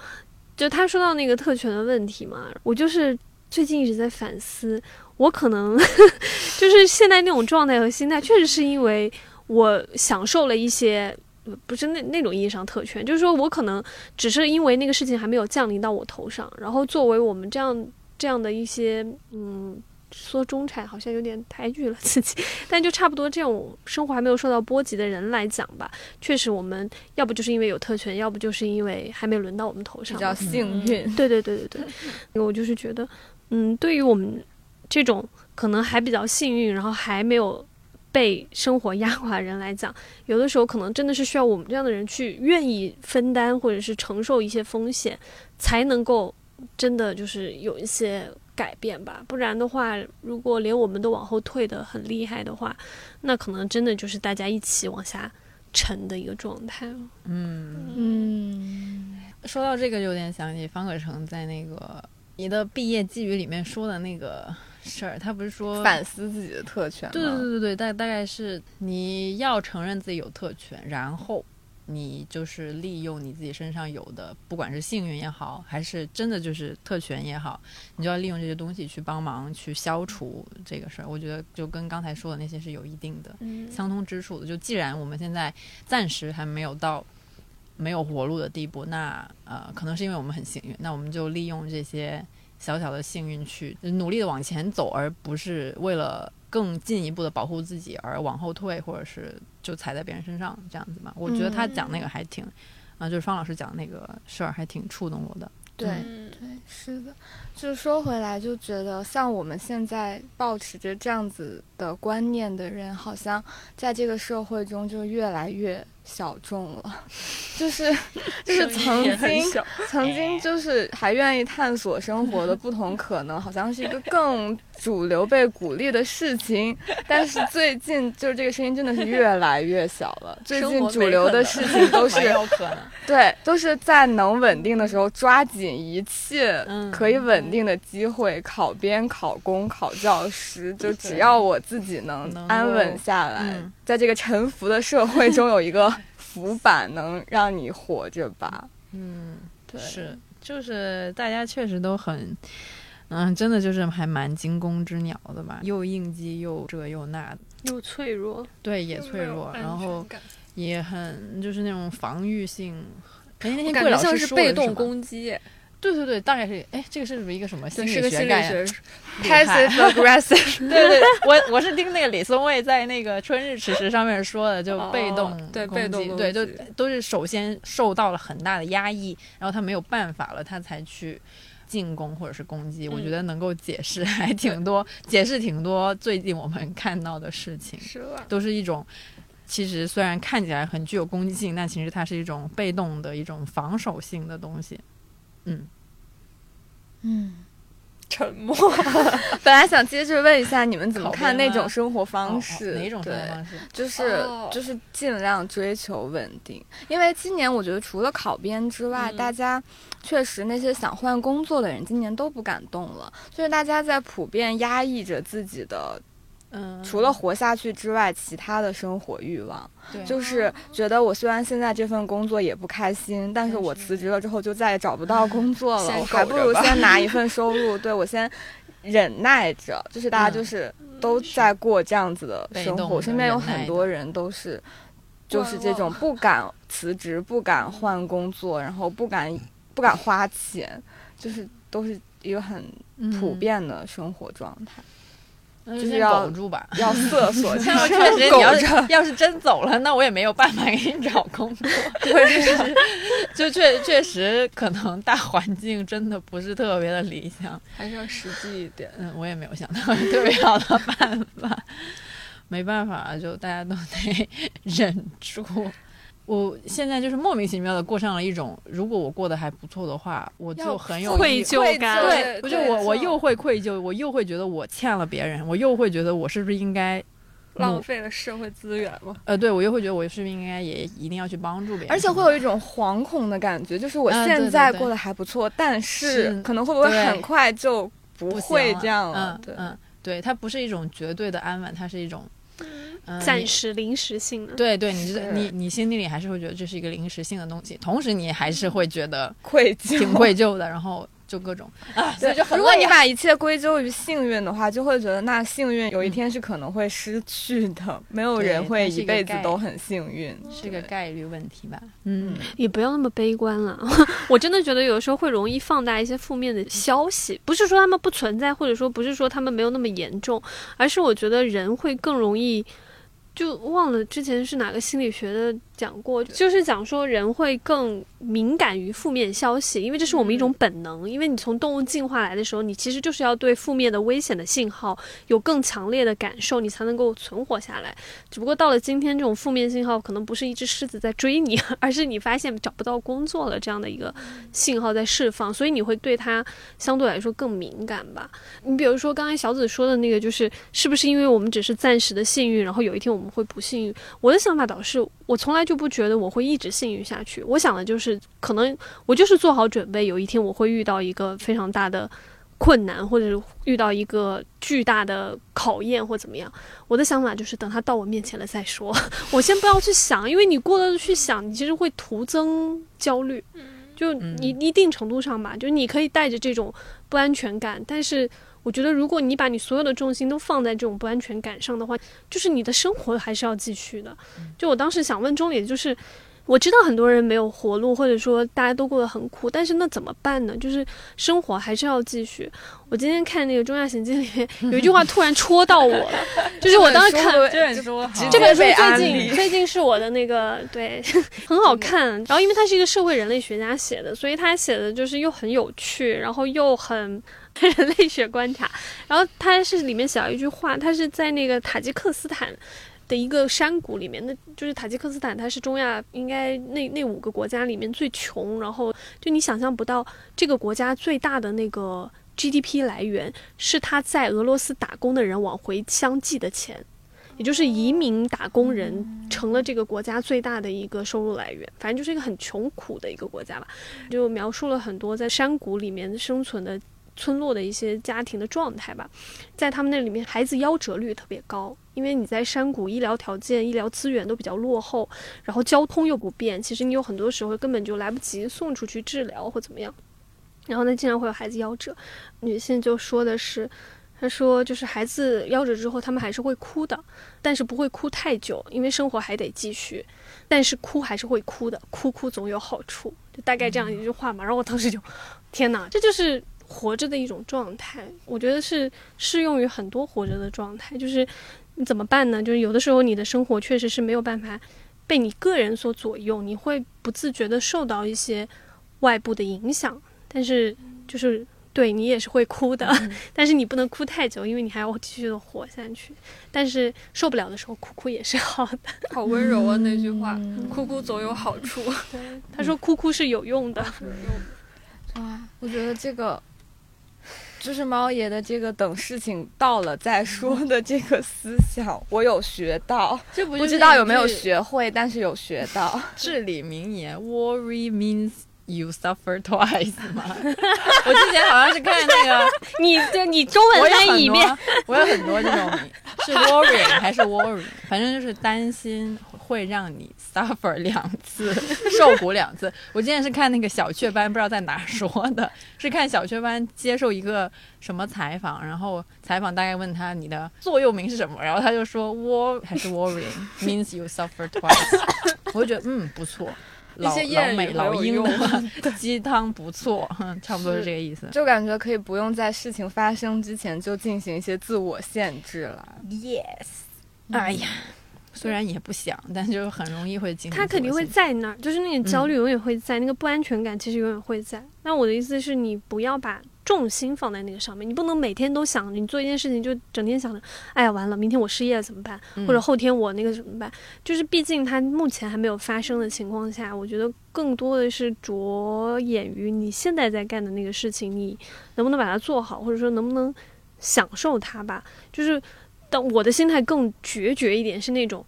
就他说到那个特权的问题嘛，我就是最近一直在反思，我可能 [LAUGHS] 就是现在那种状态和心态，确实是因为我享受了一些不是那那种意义上特权，就是说我可能只是因为那个事情还没有降临到我头上，然后作为我们这样这样的一些嗯。说中产好像有点抬举了自己，[LAUGHS] 但就差不多这种生活还没有受到波及的人来讲吧，确实我们要不就是因为有特权，要不就是因为还没轮到我们头上，
比较幸运。
对对对对对，[LAUGHS] 我就是觉得，嗯，对于我们这种可能还比较幸运，然后还没有被生活压垮的人来讲，[LAUGHS] 有的时候可能真的是需要我们这样的人去愿意分担或者是承受一些风险，才能够真的就是有一些。改变吧，不然的话，如果连我们都往后退的很厉害的话，那可能真的就是大家一起往下沉的一个状态了。
嗯
嗯，
说到这个，有点想起方可成在那个你的毕业寄语里面说的那个事儿，他不是说
反思自己的特权吗？
对对对对对，大大概是你要承认自己有特权，然后。你就是利用你自己身上有的，不管是幸运也好，还是真的就是特权也好，你就要利用这些东西去帮忙去消除这个事儿。我觉得就跟刚才说的那些是有一定的相通之处的。就既然我们现在暂时还没有到没有活路的地步，那呃，可能是因为我们很幸运，那我们就利用这些小小的幸运去努力的往前走，而不是为了。更进一步的保护自己而往后退，或者是就踩在别人身上这样子嘛？我觉得他讲那个还挺，啊，就是方老师讲那个事儿还挺触动我的。
对对，是的，就是说回来就觉得像我们现在保持着这样子的观念的人，好像在这个社会中就越来越。小众了，[LAUGHS] 就是就是曾经曾经就是还愿意探索生活的不同可能，好像是一个更主流被鼓励的事情。但是最近就是这个声音真的是越来越小了。最近主流的事情都 [LAUGHS] 是对，都是在能稳定的时候抓紧一切可以稳定的机会，考编、考公、考教师，就只要我自己能安稳下来。在这个沉浮的社会中，有一个浮板能让你活着吧？
嗯，对，是，就是大家确实都很，嗯，真的就是还蛮惊弓之鸟的吧？又应激，又这又那，
又脆弱，
对，也脆弱，然后也很就是那种防御性。哎，那天贵老师
是被动攻击。
对对对，大概是哎，这个是不是一个什么心理
学
概念？[LAUGHS]
Passive aggressive。[LAUGHS]
对对，我我是听那个李松蔚在那个《春日迟迟》上面说的，就被动
对被动
对，就都是首先受到了很大的压抑，然后他没有办法了，他才去进攻或者是攻击。我觉得能够解释还挺多，解释挺多最近我们看到的事情，
是吧？
都是一种其实虽然看起来很具有攻击性，但其实它是一种被动的一种防守性的东西。嗯，
嗯，
沉默。[LAUGHS]
本来想接着问一下，你们怎么看那种生活方式？
哪种生活方式？
就是就是尽量追求稳定。因为今年我觉得除了考编之外，大家确实那些想换工作的人今年都不敢动了，就是大家在普遍压抑着自己的
嗯，
除了活下去之外，其他的生活欲望，就是觉得我虽然现在这份工作也不开心，但是我辞职了之后就再也找不到工作了，[LAUGHS] 我还不如先拿一 [LAUGHS] 份收入，对我先忍耐着，就是大家就是都在过这样子的生活，身边有很多人都是。就是这种不敢辞职、不敢换工作，然后不敢不敢花钱，就是都是一个很普遍的生活状态。
就
是要
苟住吧。
要 [LAUGHS] 瑟索，
像
就是
确实，你
苟
要
着
是要是真走了，那我也没有办法给你找工作。[LAUGHS] 就是就确确实可能大环境真的不是特别的理想。
还是要实际一点。
嗯，我也没有想到特别好的办法，[LAUGHS] 没办法，就大家都得忍住。我现在就是莫名其妙的过上了一种，如果我过得还不错的话，我就很有
愧疚感。
对，不
是
我我又会愧疚，我又会觉得我欠了别人，我又会觉得我是不是应该
浪费了社会资源嘛。
呃，对我又会觉得我是不是应该也一定要去帮助别人，
而且会有一种惶恐的感觉，就是我现在过得还不错，但是
是
可能会不会很快就不
不
会这样了？
嗯？
对，
嗯，对，它不是一种绝对的安稳，它是一种嗯
暂时临时性的。
对对，你这你你心底里还是会觉得这是一个临时性的东西，同时你还是会觉得
愧疚，
挺愧疚的，然后就各种啊，所
对
以就很
如果你把一切归咎于幸运的话，就会觉得那幸运有一天是可能会失去的，没有人会一辈子都很幸运。
是个概率问题吧，嗯，
也不要那么悲观了。[LAUGHS] 我真的觉得有时候会容易放大一些负面的消息，不是说他们不存在，或者说不是说他们没有那么严重，而是我觉得人会更容易。就忘了之前是哪个心理学的讲过，就是讲说人会更敏感于负面消息，因为这是我们一种本能。因为你从动物进化来的时候，你其实就是要对负面的危险的信号有更强烈的感受，你才能够存活下来。只不过到了今天，这种负面信号可能不是一只狮子在追你，[LAUGHS] 而是你发现找不到工作了这样的一个信号在释放，所以你会对它相对来说更敏感吧。你比如说刚才小紫说的那个，就是是不是因为我们只是暂时的幸运，然后有一天我们会不幸运？我的想法倒是，我从来就不觉得我会一直幸运下去。我想的就是，可能我就是做好准备，有一天我会遇到一个非常大的。困难，或者是遇到一个巨大的考验或怎么样，我的想法就是等他到我面前了再说。[LAUGHS] 我先不要去想，因为你过多的去想，你其实会徒增焦虑。就你一定程度上吧，就是你可以带着这种不安全感，但是我觉得如果你把你所有的重心都放在这种不安全感上的话，就是你的生活还是要继续的。就我当时想问钟理，就是我知道很多人没有活路，或者说大家都过得很苦，但是那怎么办呢？就是生活还是要继续。我今天看那个《中亚行记》里面有一句话突然戳到我了，就是我当时看 [LAUGHS]
这本书
这本书最近最近是我的那个对，[LAUGHS] 很好看。然后因为他是一个社会人类学家写的，所以他写的就是又很有趣，然后又很人类学观察。然后他是里面写了一句话，他是在那个塔吉克斯坦。的一个山谷里面，那就是塔吉克斯坦，它是中亚应该那那五个国家里面最穷，然后就你想象不到这个国家最大的那个 GDP 来源是他在俄罗斯打工的人往回相寄的钱，也就是移民打工人成了这个国家最大的一个收入来源。反正就是一个很穷苦的一个国家吧，就描述了很多在山谷里面生存的村落的一些家庭的状态吧。在他们那里面，孩子夭折率特别高，因为你在山谷，医疗条件、医疗资源都比较落后，然后交通又不便，其实你有很多时候根本就来不及送出去治疗或怎么样。然后呢，经常会有孩子夭折。女性就说的是，她说就是孩子夭折之后，他们还是会哭的，但是不会哭太久，因为生活还得继续。但是哭还是会哭的，哭哭总有好处，就大概这样一句话嘛。然后我当时就，天哪，这就是活着的一种状态。我觉得是适用于很多活着的状态，就是你怎么办呢？就是有的时候你的生活确实是没有办法被你个人所左右，你会不自觉的受到一些外部的影响，但是就是。对你也是会哭的，[LAUGHS] 但是你不能哭太久，因为你还要继续的活下去。但是受不了的时候，哭哭也是好的。[LAUGHS]
好温柔啊那句话，哭哭总有好处。
对，他说哭哭是有用的。
哇，我觉得这个就是猫爷的这个等事情到了再说的这个思想，我有学到，[LAUGHS]
这不
不知道有没有学会，但是有学到。
至理名言：“Worry means you suffer twice” 吗？[LAUGHS] 我之前好像是看那个，[LAUGHS]
你这你中文翻译一遍
多，，我有很多这种是 worrying 还是 worry，反正就是担心会让你 [LAUGHS] suffer 两次，[LAUGHS] 受苦两次。我今天是看那个小雀斑，不知道在哪说的，[LAUGHS] 是看小雀斑接受一个什么采访，然后采访大概问他你的座右铭是什么，然后他就说 war 还是 worrying means you suffer twice，我就觉得嗯不错。老美老
很有
鹰的鸡汤不错，哼差不多是这个意思。
就感觉可以不用在事情发生之前就进行一些自我限制了。
Yes，哎呀，虽然也不想，但就是很容易会经历。
他肯定会在那儿，就是那个焦虑永远会在，那个不安全感其实永远会在。那我的意思是你不要把重心放在那个上面，你不能每天都想你做一件事情就整天想着，哎呀完了，明天我失业了怎么办？
嗯
或者后天我那个怎么办？就是毕竟它目前还没有发生的情况下，我觉得更多的是着眼于你现在在干的那个事情，你能不能把它做好，或者说能不能享受它吧。就是，但我的心态更决绝一点，是那种，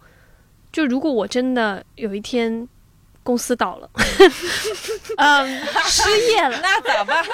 就如果我真的有一天公司倒了，嗯，失业了，
那咋办？[LAUGHS]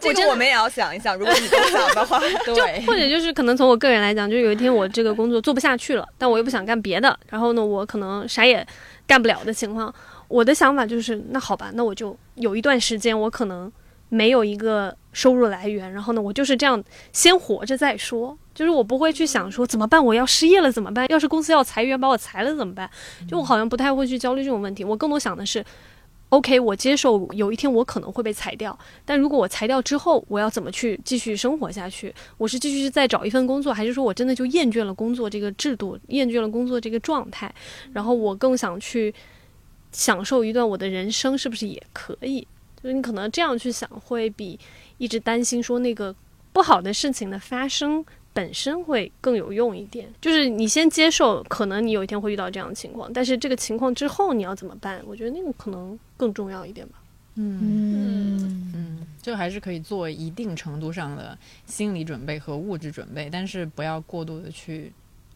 这个我们也要想一想，如果你不想的话，[LAUGHS]
对，
或者就是可能从我个人来讲，就是有一天我这个工作做不下去了，但我又不想干别的，然后呢，我可能啥也干不了的情况，我的想法就是，那好吧，那我就有一段时间我可能没有一个收入来源，然后呢，我就是这样先活着再说，就是我不会去想说怎么办，我要失业了怎么办？要是公司要裁员把我裁了怎么办？就我好像不太会去焦虑这种问题，我更多想的是。OK，我接受有一天我可能会被裁掉，但如果我裁掉之后，我要怎么去继续生活下去？我是继续再找一份工作，还是说我真的就厌倦了工作这个制度，厌倦了工作这个状态？然后我更想去享受一段我的人生，是不是也可以？就是你可能这样去想，会比一直担心说那个不好的事情的发生本身会更有用一点。就是你先接受，可能你有一天会遇到这样的情况，但是这个情况之后你要怎么办？我觉得那个可能更重要一点吧。
嗯
嗯，
嗯，就还是可以做一定程度上的心理准备和物质准备，但是不要过度的去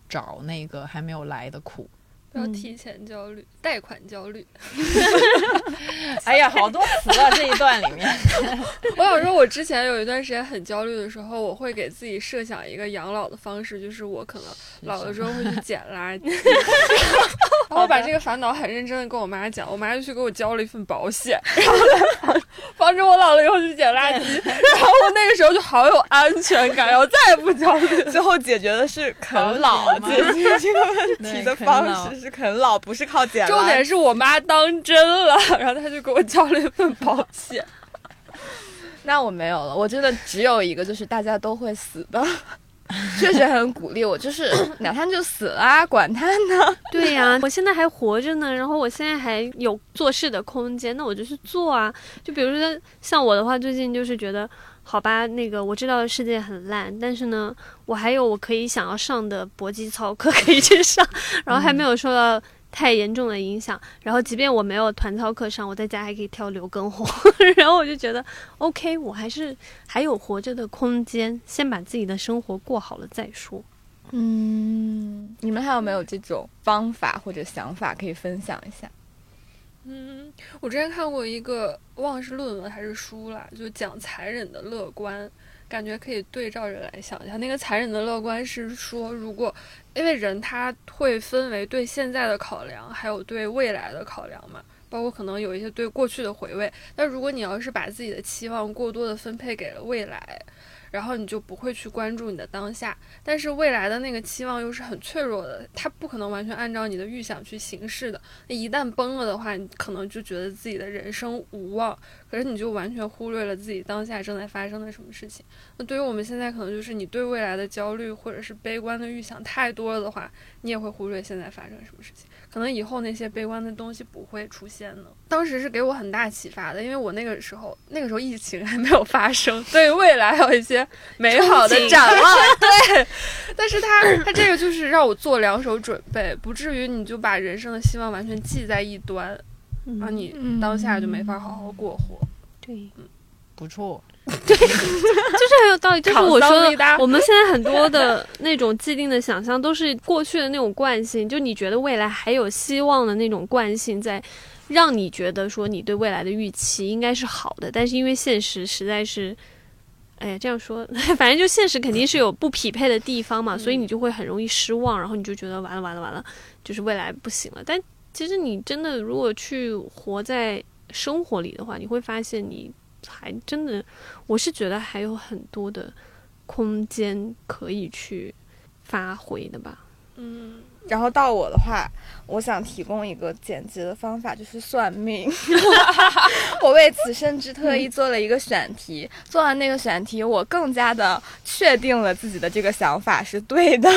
找那个还没有来的苦。
提前焦虑，贷款焦虑。[LAUGHS]
哎呀，好多词啊，这一段里面。[LAUGHS]
我想说，我之前有一段时间很焦虑的时候，我会给自己设想一个养老的方式，就是我可能老了之后会去捡垃圾。[LAUGHS] 然后我把这个烦恼很认真的跟我妈讲，我妈就去给我交了一份保险，然后防止我老了以后去捡垃圾。然后我那个时候就好有安全感，然后再也不焦虑。
最后解决的是啃老，解决这个问题的方式是啃老，不是靠捡。
重点是我妈当真了，然后她就给我交了一份保险。[LAUGHS]
那我没有了，我真的只有一个，就是大家都会死的，确实很鼓励我，就是 [COUGHS] 哪天就死啦，管他呢。
对呀、我现在还活着呢，然后我现在还有做事的空间，那我就去做啊。就比如说像我的话，最近就是觉得，好吧，那个我知道世界很烂，但是呢，我还有我可以想要上的搏击操课 [LAUGHS] 可以去上，然后还没有受到太严重的影响。然后即便我没有团操课上，我在家还可以跳刘畊宏，[LAUGHS] 然后我就觉得 OK，我还是还有活着的空间，先把自己的生活过好了再说。
嗯，你们还有没有这种方法或者想法可以分享一下？
嗯，我之前看过一个忘了是论文还是书啦，就讲残忍的乐观，感觉可以对照着来想一下。那个残忍的乐观是说，如果因为人他会分为对现在的考量，还有对未来的考量嘛，包括可能有一些对过去的回味。但如果你要是把自己的期望过多的分配给了未来，然后你就不会去关注你的当下。但是未来的那个期望又是很脆弱的，它不可能完全按照你的预想去行事的。那一旦崩了的话，你可能就觉得自己的人生无望，可是你就完全忽略了自己当下正在发生的什么事情。那对于我们现在，可能就是你对未来的焦虑或者是悲观的预想太多了的话，你也会忽略现在发生什么事情。可能以后那些悲观的东西不会出现呢。当时是给我很大启发的，因为我那个时候那个时候疫情还没有发生，[LAUGHS] 对未来还有一些美好的展望。[LAUGHS] 对，但是他他这个就是让我做两手准备，不至于你就把人生的希望完全寄在一端，
嗯
啊，你当下就没法好好过活。
对。
不错，[LAUGHS]
就是很有道理，就是我说 [LAUGHS] 我们现在很多的那种既定的想象，都是过去的那种惯性，就你觉得未来还有希望的那种惯性，在让你觉得说你对未来的预期应该是好的，但是因为现实实在是哎呀，这样说，[LAUGHS] 反正就现实肯定是有不匹配的地方嘛，所以你就会很容易失望，然后你就觉得完了完了完了，就是未来不行了。但其实你真的如果去活在生活里的话，你会发现你还真的，我是觉得还有很多的空间可以去发挥的吧。
嗯，
然后到我的话，我想提供一个简洁的方法，就是算命。[LAUGHS] 我为此甚至特意做了一个选题，做完那个选题，我更加的确定了自己的这个想法是对的。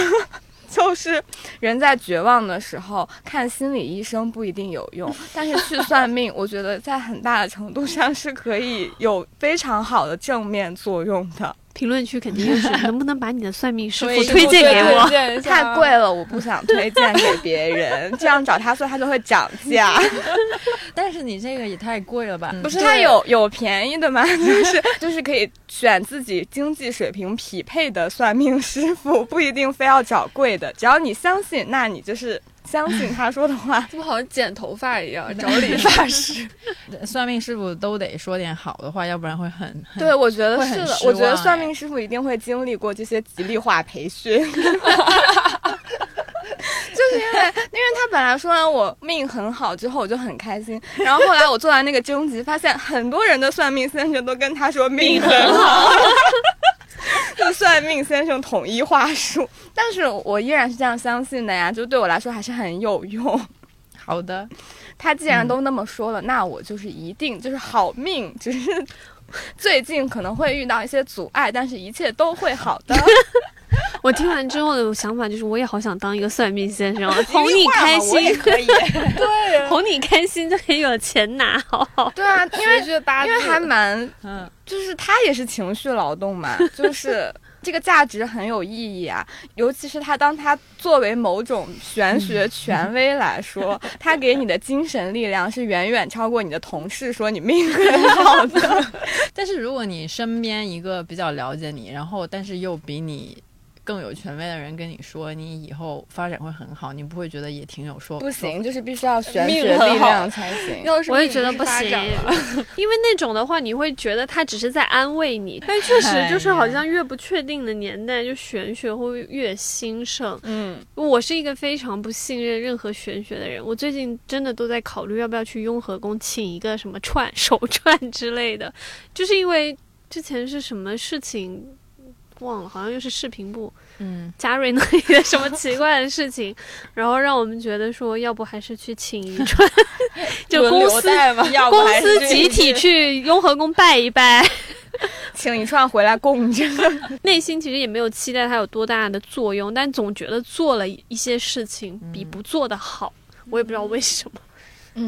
就是人在绝望的时候看心理医生不一定有用，但是去算命，我觉得在很大的程度上是可以有非常好的正面作用的。
评论区肯定就是 [LAUGHS] 能不能把你的算命师傅
推
推荐给我？[LAUGHS]
太贵了，我不想推荐给别人，这样找他算他就会涨价。[LAUGHS]
但是你这个也太贵了吧？
不是他有有便宜的吗？就是就是可以选自己经济水平匹配的算命师傅，不一定非要找贵的，只要你相信，那你就是相信他说的话。[LAUGHS]
这不好像剪头发一样，找理发师。[LAUGHS]
算命师傅都得说点好的话，要不然会很很
对，我觉得是的，我觉得算命师傅一定会经历过这些吉利化培训。[LAUGHS] 就是因为，因为他本来说完我命很好之后，我就很开心。然后后来我做完那个征集，发现很多人的算命先生都跟他说命很好，[LAUGHS] 就算命先生统一话术。但是我依然是这样相信的呀，就对我来说还是很有用。
好的。[LAUGHS]
他既然都那么说了，那我就是一定就是好命，只是 [LAUGHS] 最近可能会遇到一些阻碍，但是一切都会好的。
我听完之后的想法就是，我也好想当一个算命先生，哄你开心，
可以。[LAUGHS]
对，
哄你开心就可以有钱拿，好好。
对啊，因为
学学八字，
因为还蛮，
嗯，
就是他也是情绪劳动嘛，就是。这个价值很有意义啊，尤其是他当他作为某种玄学权威来说，[LAUGHS] 他给你的精神力量是远远超过你的同事说你命很好的。[LAUGHS]
但是如果你身边一个比较了解你，然后但是又比你更有权威的人跟你说你以后发展会很好，你不会觉得也挺有说
不行，就是必须要玄学力量才行。
要是
我也觉得不行。[LAUGHS] 因为那种的话，你会觉得他只是在安慰你，但确实就是好像越不确定的年代，就玄学会越兴盛。
嗯，
我是一个非常不信任任何玄学的人，我最近真的都在考虑要不要去雍和宫请一个什么串手串之类的，就是因为之前是什么事情忘了，好像又是视频部
嗯，
嘉瑞那里的什么奇怪的事情，[LAUGHS] 然后让我们觉得说，要不还是去请一串，[LAUGHS] 就公司
嘛，
公司集体去雍和宫拜一拜。[LAUGHS]
请一串回来供着。
内心其实也没有期待它有多大的作用，但总觉得做了一些事情比不做的好，我也不知道为什么。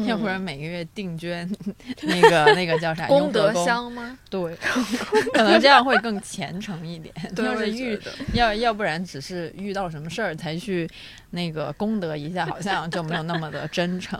要不然每个月定捐 [LAUGHS] 那个那个叫啥 [LAUGHS]
功德箱吗？
对，[LAUGHS] 可能这样会更虔诚一点。
对，
要是遇要要不然只是遇到什么事儿才去那个功德一下，好像 [LAUGHS] 就没有那么的真诚。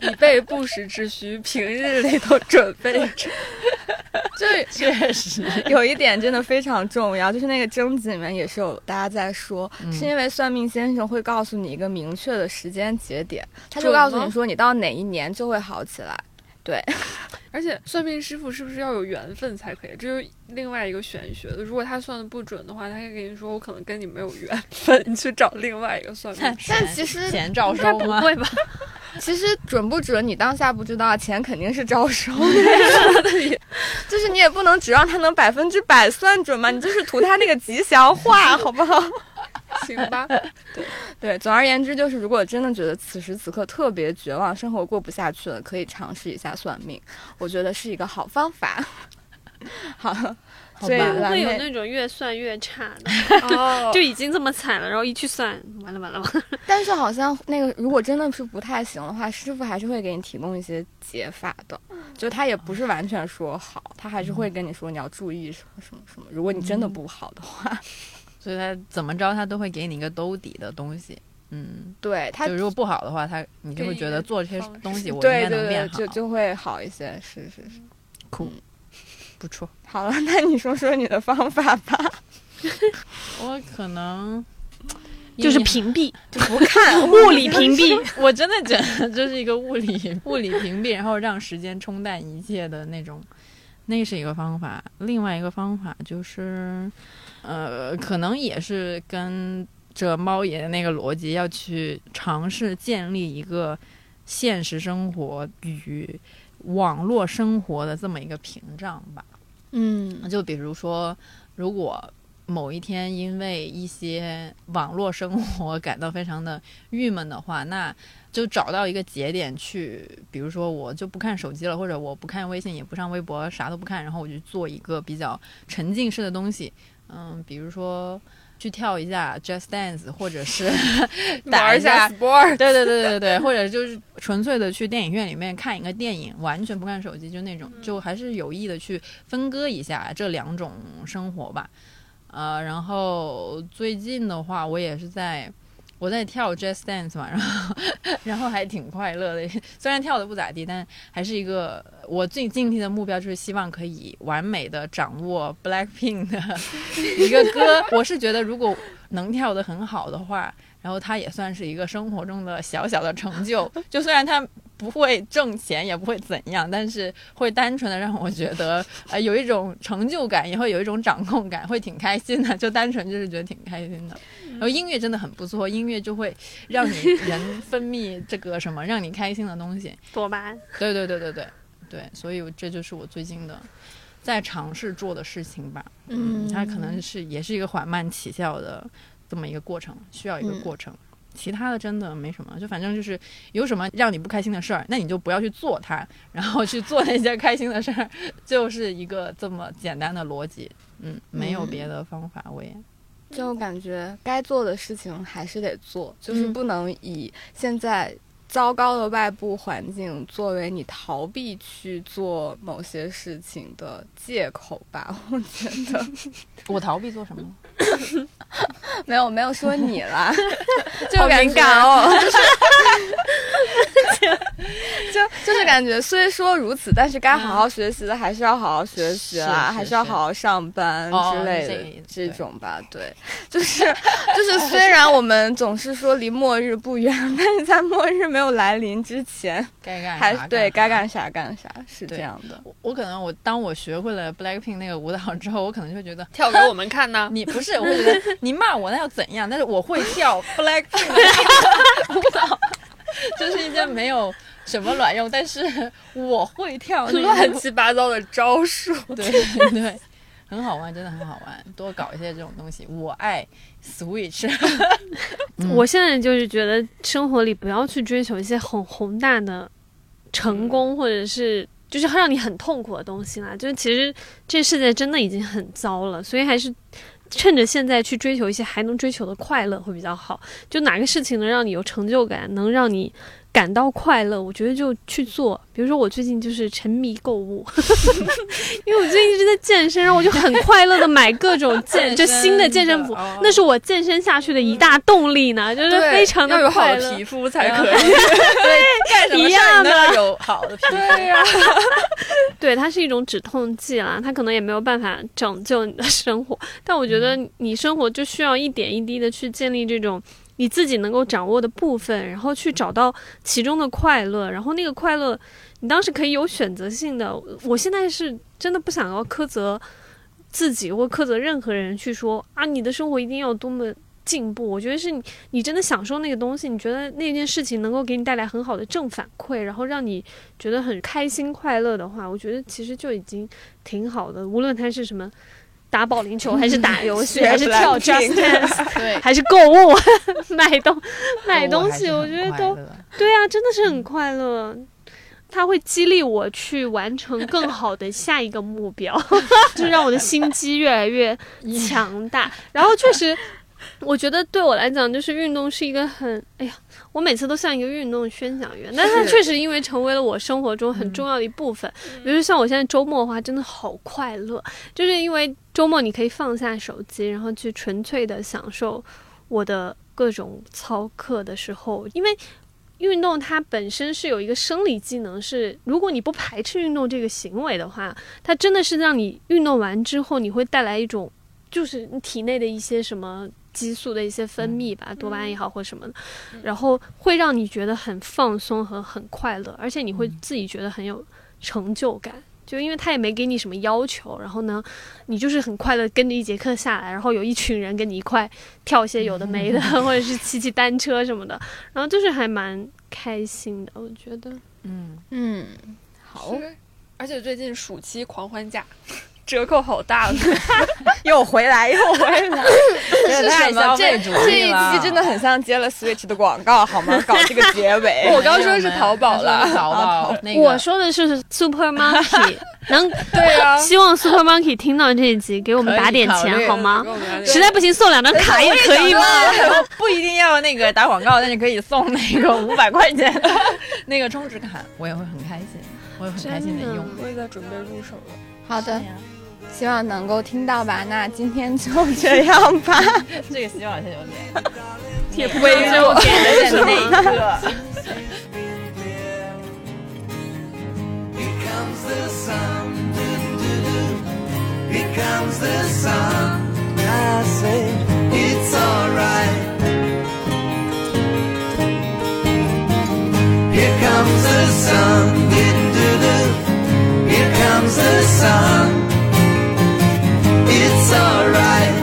以备不时之需，平日里头准备着。[LAUGHS]
就是
确实，
有一点真的非常重要，就是那个征集里面也是有大家在说，
嗯
是因为算命先生会告诉你一个明确的时间节点，他就告诉你说你到哪一年就会好起来。对，[LAUGHS]
而且算命师傅是不是要有缘分才可以？这就是另外一个玄学的。如果他算的不准的话，他可以跟你说我可能跟你没有缘分，你去找另外一个算命师。
但其实
钱照
应该
收吗？
不会吧？[LAUGHS]
其实准不准你当下不知道，钱肯定是招收的，[LAUGHS] 就是你也不能指望他能百分之百算准嘛，你就是图他那个吉祥话，好不好？[LAUGHS]
行吧，[LAUGHS]
对对，总而言之，就是如果真的觉得此时此刻特别绝望，生活过不下去了，可以尝试一下算命，我觉得是一个好方法。[LAUGHS] 好，所以
好吧
会有，那种越算越差的，
哦，
就已经这么惨了，然后一去算，完了完了完了。
但是好像那个如果真的是不太行的话，师傅还是会给你提供一些解法的，就他也不是完全说好，他还是会跟你说你要注意什么什么什么。如果你真的不好的话，
所以他怎么着，他都会给你一个兜底的东西。嗯，
对他
就如果不好的话，他你就会觉得做这些 [LAUGHS] 东西我应
对对对
该能变，好。
就就会好一些。是是是，
酷，不错。
好了，那你说说你的方法吧。[LAUGHS]
我可能
就是屏蔽，
就不看 [LAUGHS]
物理屏蔽。
我真的觉得这是一个物理物理屏蔽，然后让时间冲淡一切的那种那是一个方法。另外一个方法就是，呃，可能也是跟着猫爷的那个逻辑，要去尝试建立一个现实生活与网络生活的这么一个屏障吧。
嗯
就比如说，如果某一天因为一些网络生活感到非常的郁闷的话，那就找到一个节点去，比如说我就不看手机了，或者我不看微信，也不上微博，啥都不看，然后我就做一个比较沉浸式的东西，嗯，比如说去跳一下 Just Dance，或者是 [LAUGHS] 打
玩一下 sport，
对对对对对，或者就是纯粹的去电影院里面看一个电影，完全不看手机，就那种，就还是有意的去分割一下这两种生活吧。呃，然后最近的话，我也是在我在跳 Jazz Dance 嘛，然后 [LAUGHS] 然后还挺快乐的，[LAUGHS] 虽然跳的不咋地，但还是一个我最近期的目标，就是希望可以完美的掌握 Blackpink 的 [LAUGHS] 一个歌。我是觉得如果能跳得很好的话，然后它也算是一个生活中的小小的成就。就虽然它不会挣钱，也不会怎样，但是会单纯的让我觉得，[LAUGHS] 呃，有一种成就感，也会有一种掌控感，会挺开心的。[LAUGHS] 就单纯就是觉得挺开心的。然后音乐真的很不错，音乐就会让你人分泌这个什么让你开心的东西。
多巴胺。
对对对对对对，所以这就是我最近的在尝试做的事情吧。嗯，它可能是也是一个缓慢起效的这么一个过程，需要一个
嗯
过程。其他的真的没什么，就反正就是有什么让你不开心的事儿，那你就不要去做它，然后去做那些开心的事儿，就是一个这么简单的逻辑。嗯，没有别的方法，我也
就感觉该做的事情还是得做，就是
嗯
不能以现在糟糕的外部环境作为你逃避去做某些事情的借口吧。我觉得 [LAUGHS]
我逃避做什么？[LAUGHS]
没有没有说你啦，[LAUGHS] 就
好
感觉
敏感哦。[LAUGHS]
就就是感觉，虽说如此，但是该好好学习的还是要好好学习啦，
是是
还是要好好上班
哦
之类的
这
这种吧。对，就是就是，虽然我们总是说离末日不远，但是在末日没有来临之前，
该干
还
啥
对该干啥干啥，是这样的。
我我可能我当我学会了 Blackpink 那个舞蹈之后，我可能就会觉得
跳给我们看呢。
你不是，我会觉得 [LAUGHS] 你骂我那又怎样？但是我会跳 Blackpink 舞蹈，[LAUGHS] 就是一件没有什么卵用，但是我会跳那
乱七八糟的招数，[LAUGHS]
对对对，很好玩，真的很好玩，多搞一些这种东西。我爱 Switch，嗯
我现在就是觉得生活里不要去追求一些很宏大的成功，或者是就是让你很痛苦的东西啦。就是其实这世界真的已经很糟了，所以还是趁着现在去追求一些还能追求的快乐会比较好。就哪个事情能让你有成就感，能让你感到快乐，我觉得就去做。比如说我最近就是沉迷购物，[LAUGHS] 因为我最近一直在健身，然后我就很快乐的买各种健 [LAUGHS] 就新的健身服，
哦
那是我健身下去的一大动力呢，就是非常
要有好
快乐。
的皮肤才可以。[LAUGHS]
对，干什么
一
事儿
样的
有好的皮肤。
对呀、
对，它是一种止痛剂啦，它可能也没有办法拯救你的生活，但我觉得你生活就需要一点一滴的去建立这种你自己能够掌握的部分，然后去找到其中的快乐，然后那个快乐你当时可以有选择性的。我现在是真的不想要苛责自己或苛责任何人去说啊，你的生活一定要多么。进步，我觉得是你，你真的享受那个东西，你觉得那件事情能够给你带来很好的正反馈，然后让你觉得很开心快乐的话，我觉得其实就已经挺好的。无论它是什么打保龄球，[LAUGHS] 还是打游戏，[LAUGHS] 还是跳 Just Dance，[LAUGHS]
对，
还是购物买东买东西，我觉得都对啊，真的是很快乐。它会激励我去完成更好的下一个目标，就让我的心机越来越强大。然后确实，我觉得对我来讲，就是运动是一个很，哎呀，我每次都像一个运动宣讲员，但是。它确实因为成为了我生活中很重要的一部分。比如像我现在周末的话，真的好快乐，就是因为周末你可以放下手机，然后去纯粹的享受我的各种操课的时候，因为。运动它本身是有一个生理机能是，如果你不排斥运动这个行为的话，它真的是让你运动完之后，你会带来一种，就是你体内的一些什么激素的一些分泌吧，多巴胺也好或什么的，然后会让你觉得很放松和很快乐，而且你会自己觉得很有成就感。就因为他也没给你什么要求，然后呢，你就是很快乐跟着一节课下来，然后有一群人跟你一块跳一些有的没的，[LAUGHS] 或者是骑骑单车什么的，然后就是还蛮开心的，我觉得。
嗯，
嗯，好，
而且最近暑期狂欢假，折扣好大呢。[LAUGHS]
又回来又回来，
是太消费主
这一。期真的很像接了 Switch 的广告，好吗？搞这个结尾。[LAUGHS]
我刚说是淘宝了 [LAUGHS]
淘宝那个
我说的是 Super Monkey，能
对啊，
希望 Super Monkey 听到这一集给我们打点钱好吗实在不行送两张卡也可以吗？
不一定要那个打广告，但是可以送那个五百块钱的那个充值卡，我也会很开心，我也会很开心的用。
我也在准备入手了。
好的，希望能够听到吧。那今天就这样吧。
这个希望是有点，
也不会
是我
给
个。comes the sun I say it's alright
Here comes the sun Here comes the sun alright.